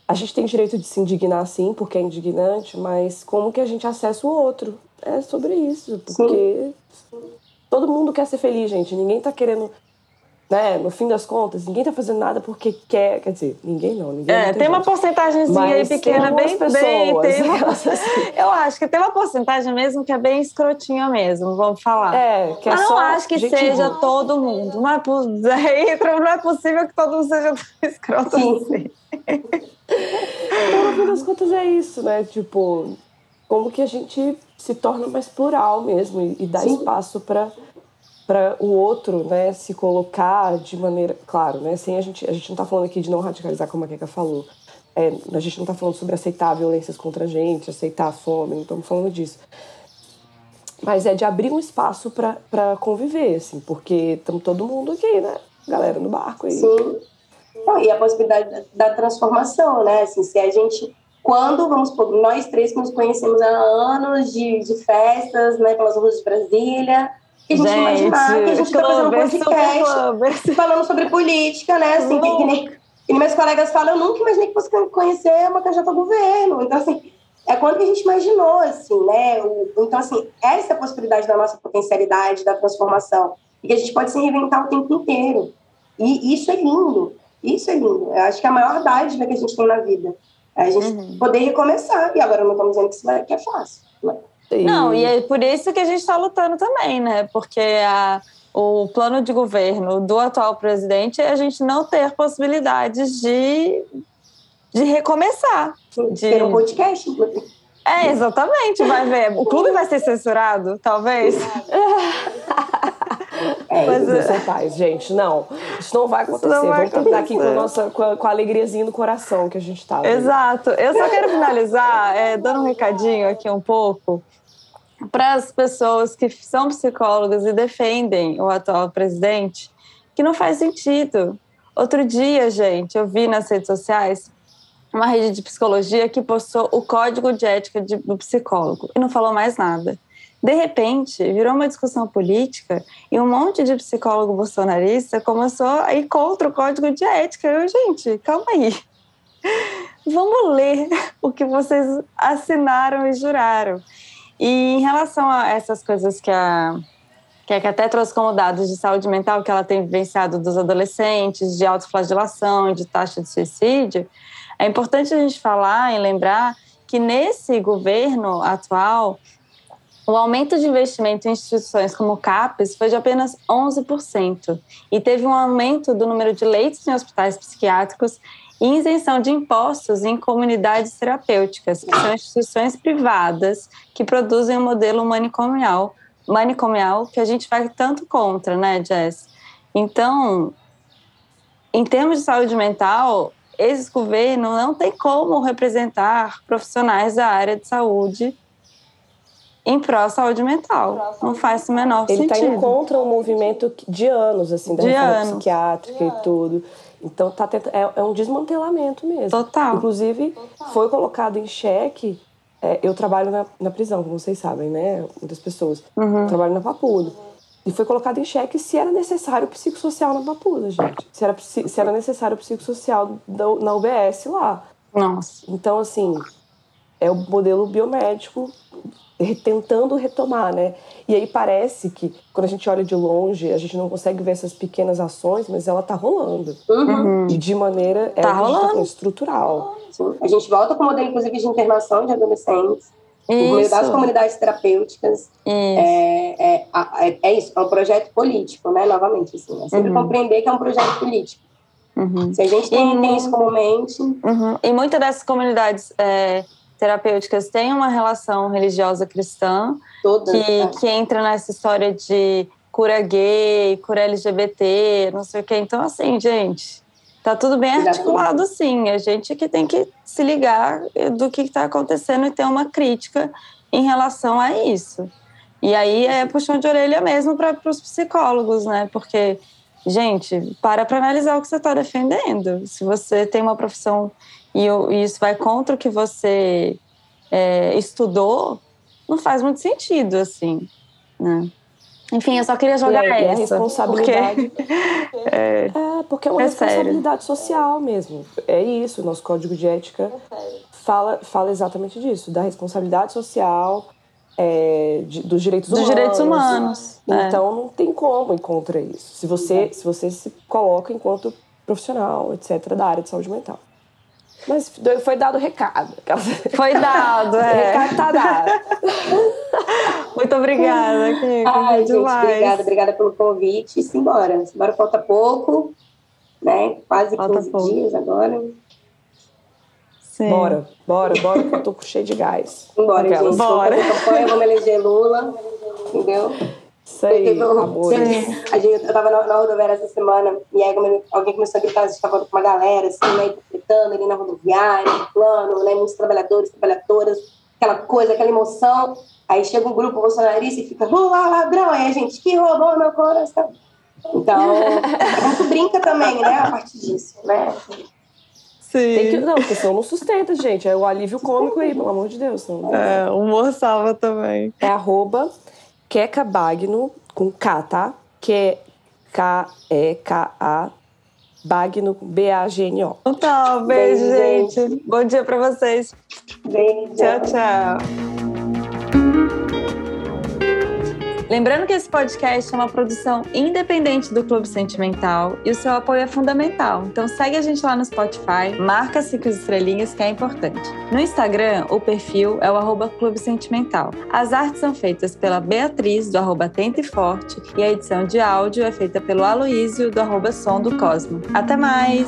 a gente tem direito de se indignar, sim, porque é indignante, mas como que a gente acessa o outro? É sobre isso, porque sim. todo mundo quer ser feliz, gente. Ninguém tá querendo né, no fim das contas, ninguém tá fazendo nada porque quer, quer dizer, ninguém não, ninguém É, tem gente. uma porcentagemzinha aí pequena, bem, pessoas, bem, tem uma, eu acho que tem uma porcentagem mesmo que é bem escrotinha mesmo, vamos falar. É, que é Mas não acho que seja ruim. todo mundo, não é, não é possível que todo mundo seja tão escroto Sim. assim. então, no fim das contas é isso, né, tipo, como que a gente se torna mais plural mesmo e, e dá Sim. espaço para para o outro, né, se colocar de maneira, claro, né, sem a gente, a gente não está falando aqui de não radicalizar como a Keka falou. É, a gente não está falando sobre aceitar violências contra a gente, aceitar a fome, não estamos falando disso. Mas é de abrir um espaço para conviver, assim, porque estamos todo mundo aqui, né? Galera no barco aí. Sim. E a possibilidade da, transformação, né? Assim, se a gente quando, vamos supor, nós três que nos conhecemos há anos de, de festas, né, pelas ruas de Brasília, que a gente, gente imaginar que a gente está fazendo um podcast falando sobre política, né, assim, que, que, nem, que meus colegas falam, eu nunca imaginei que fosse conhecer uma candidata ao governo, então, assim, é quando que a gente imaginou, assim, né, o, então, assim, essa é a possibilidade da nossa potencialidade, da transformação, e que a gente pode se reinventar o tempo inteiro, e isso é lindo, isso é lindo, eu acho que é a maior dádiva que a gente tem na vida, a gente uhum. poder recomeçar. E agora não estamos dizendo que isso vai, que é fácil. Né? Não, e é por isso que a gente está lutando também, né? Porque a, o plano de governo do atual presidente é a gente não ter possibilidades de, de recomeçar. De ter um podcast, inclusive. É, exatamente, vai ver. O clube vai ser censurado, talvez. É, Mas, é. paz, gente. Não, isso não vai acontecer. Não vai Vamos terminar aqui com, nossa, com a, com, a, alegriazinha no coração que a gente tá. Exato. Eu só quero finalizar é, dando um recadinho aqui um pouco para as pessoas que são psicólogas e defendem o atual presidente, que não faz sentido. Outro dia, gente, eu vi nas redes sociais uma rede de psicologia que postou o código de ética do psicólogo e não falou mais nada. De repente, virou uma discussão política e um monte de psicólogo bolsonarista começou a ir contra o código de ética. Eu, gente, calma aí. Vamos ler o que vocês assinaram e juraram. E em relação a essas coisas que a que, que até trouxe como dados de saúde mental que ela tem vivenciado dos adolescentes, de autoflagelação, de taxa de suicídio, é importante a gente falar e lembrar que nesse governo atual, o aumento de investimento em instituições como o CAPES foi de apenas 11% e teve um aumento do número de leitos em hospitais psiquiátricos e isenção de impostos em comunidades terapêuticas, que são instituições privadas que produzem um modelo manicomial, manicomial que a gente vai tanto contra, né, Jess? Então, em termos de saúde mental, esse governo não tem como representar profissionais da área de saúde em pró-saúde mental. Não faz o menor Ele tá sentido. Ele está indo contra um movimento de anos, assim, da de reforma anos. psiquiátrica e tudo. Então tá tenta, é, é, um desmantelamento mesmo. Total. Inclusive, Total. foi colocado em xeque. É, eu trabalho na, na, prisão, como vocês sabem, né? Muitas pessoas. Uhum. Trabalho na Papuda. E foi colocado em xeque se era necessário o psicossocial na Papuda, gente. Se era, se era necessário o psicossocial da, na UBS lá. Nossa. Então, assim, é o modelo biomédico tentando retomar, né? E aí parece que quando a gente olha de longe, a gente não consegue ver essas pequenas ações, mas ela tá rolando. Uhum. E de maneira é, tá rolando. estrutural. Sim. A gente volta com o modelo, inclusive, de internação de adolescentes. Isso. das comunidades terapêuticas. Isso. É, é, é, é, isso, é um projeto político, né? Novamente, assim. É sempre uhum. compreender que é um projeto político. Uhum. Se a gente tem, tem isso como mente. Uhum. E muitas dessas comunidades é, terapêuticas têm uma relação religiosa cristã que, é. que entra nessa história de cura gay, cura LGBT, não sei o quê. Então, assim, gente, tá tudo bem articulado, sim. A gente que tem que se ligar do que está acontecendo e ter uma crítica em relação a isso. E aí é puxão de orelha mesmo para os psicólogos, né? Porque, gente, para para analisar o que você está defendendo. Se você tem uma profissão e, e isso vai contra o que você é, estudou, não faz muito sentido, assim, né? Enfim, eu só queria jogar é, essa. responsabilidade. Porque... é, é, porque é uma é responsabilidade sério. social mesmo. É isso, o nosso código de ética fala, fala exatamente disso, da responsabilidade social, é, de, dos direitos dos humanos. direitos humanos. É. Então não tem como ir contra isso. Se você, se você se coloca enquanto profissional, etc., da área de saúde mental. Mas foi dado o recado. Foi dado, é. O recado tá dado. Muito obrigada, Kiko. Ai, gente, demais. obrigada, obrigada pelo convite. E simbora. Simbora, falta pouco, né? Quase falta 15 pouco. dias agora. Sim. Bora, bora, bora, que eu tô cheio de gás. Bora, gente. Bora. Eleger Lula, entendeu? Isso aí, amor. A gente, eu tava na, na rodoviária essa semana e aí alguém começou a gritar, a gente tava com uma galera, assim, né, gritando ali na rodoviária, plano, né, muitos trabalhadores, trabalhadoras, aquela coisa, aquela emoção. Aí chega um grupo bolsonarista e fica, Lula, ladrão, aí a gente, que roubou meu coração. Então, a gente brinca também, né, a partir disso, né? Sim. Tem que, não, porque senão não sustenta, gente. É o alívio cômico aí, pelo amor de Deus. Não, é, o humor salva também. É arroba Bagno, com K, tá? Que K-E-K-A Bagno, B-A-G-N-O. Então, beijo, beijo, gente. Bom dia pra vocês. Beijo. Tchau, tchau. Lembrando que esse podcast é uma produção independente do Clube Sentimental e o seu apoio é fundamental. Então segue a gente lá no Spotify, marca cinco estrelinhas que é importante. No Instagram, o perfil é o arroba Clube Sentimental. As artes são feitas pela Beatriz, do arroba Tente Forte, e a edição de áudio é feita pelo Aloísio, do arroba Som do Cosmo. Até mais!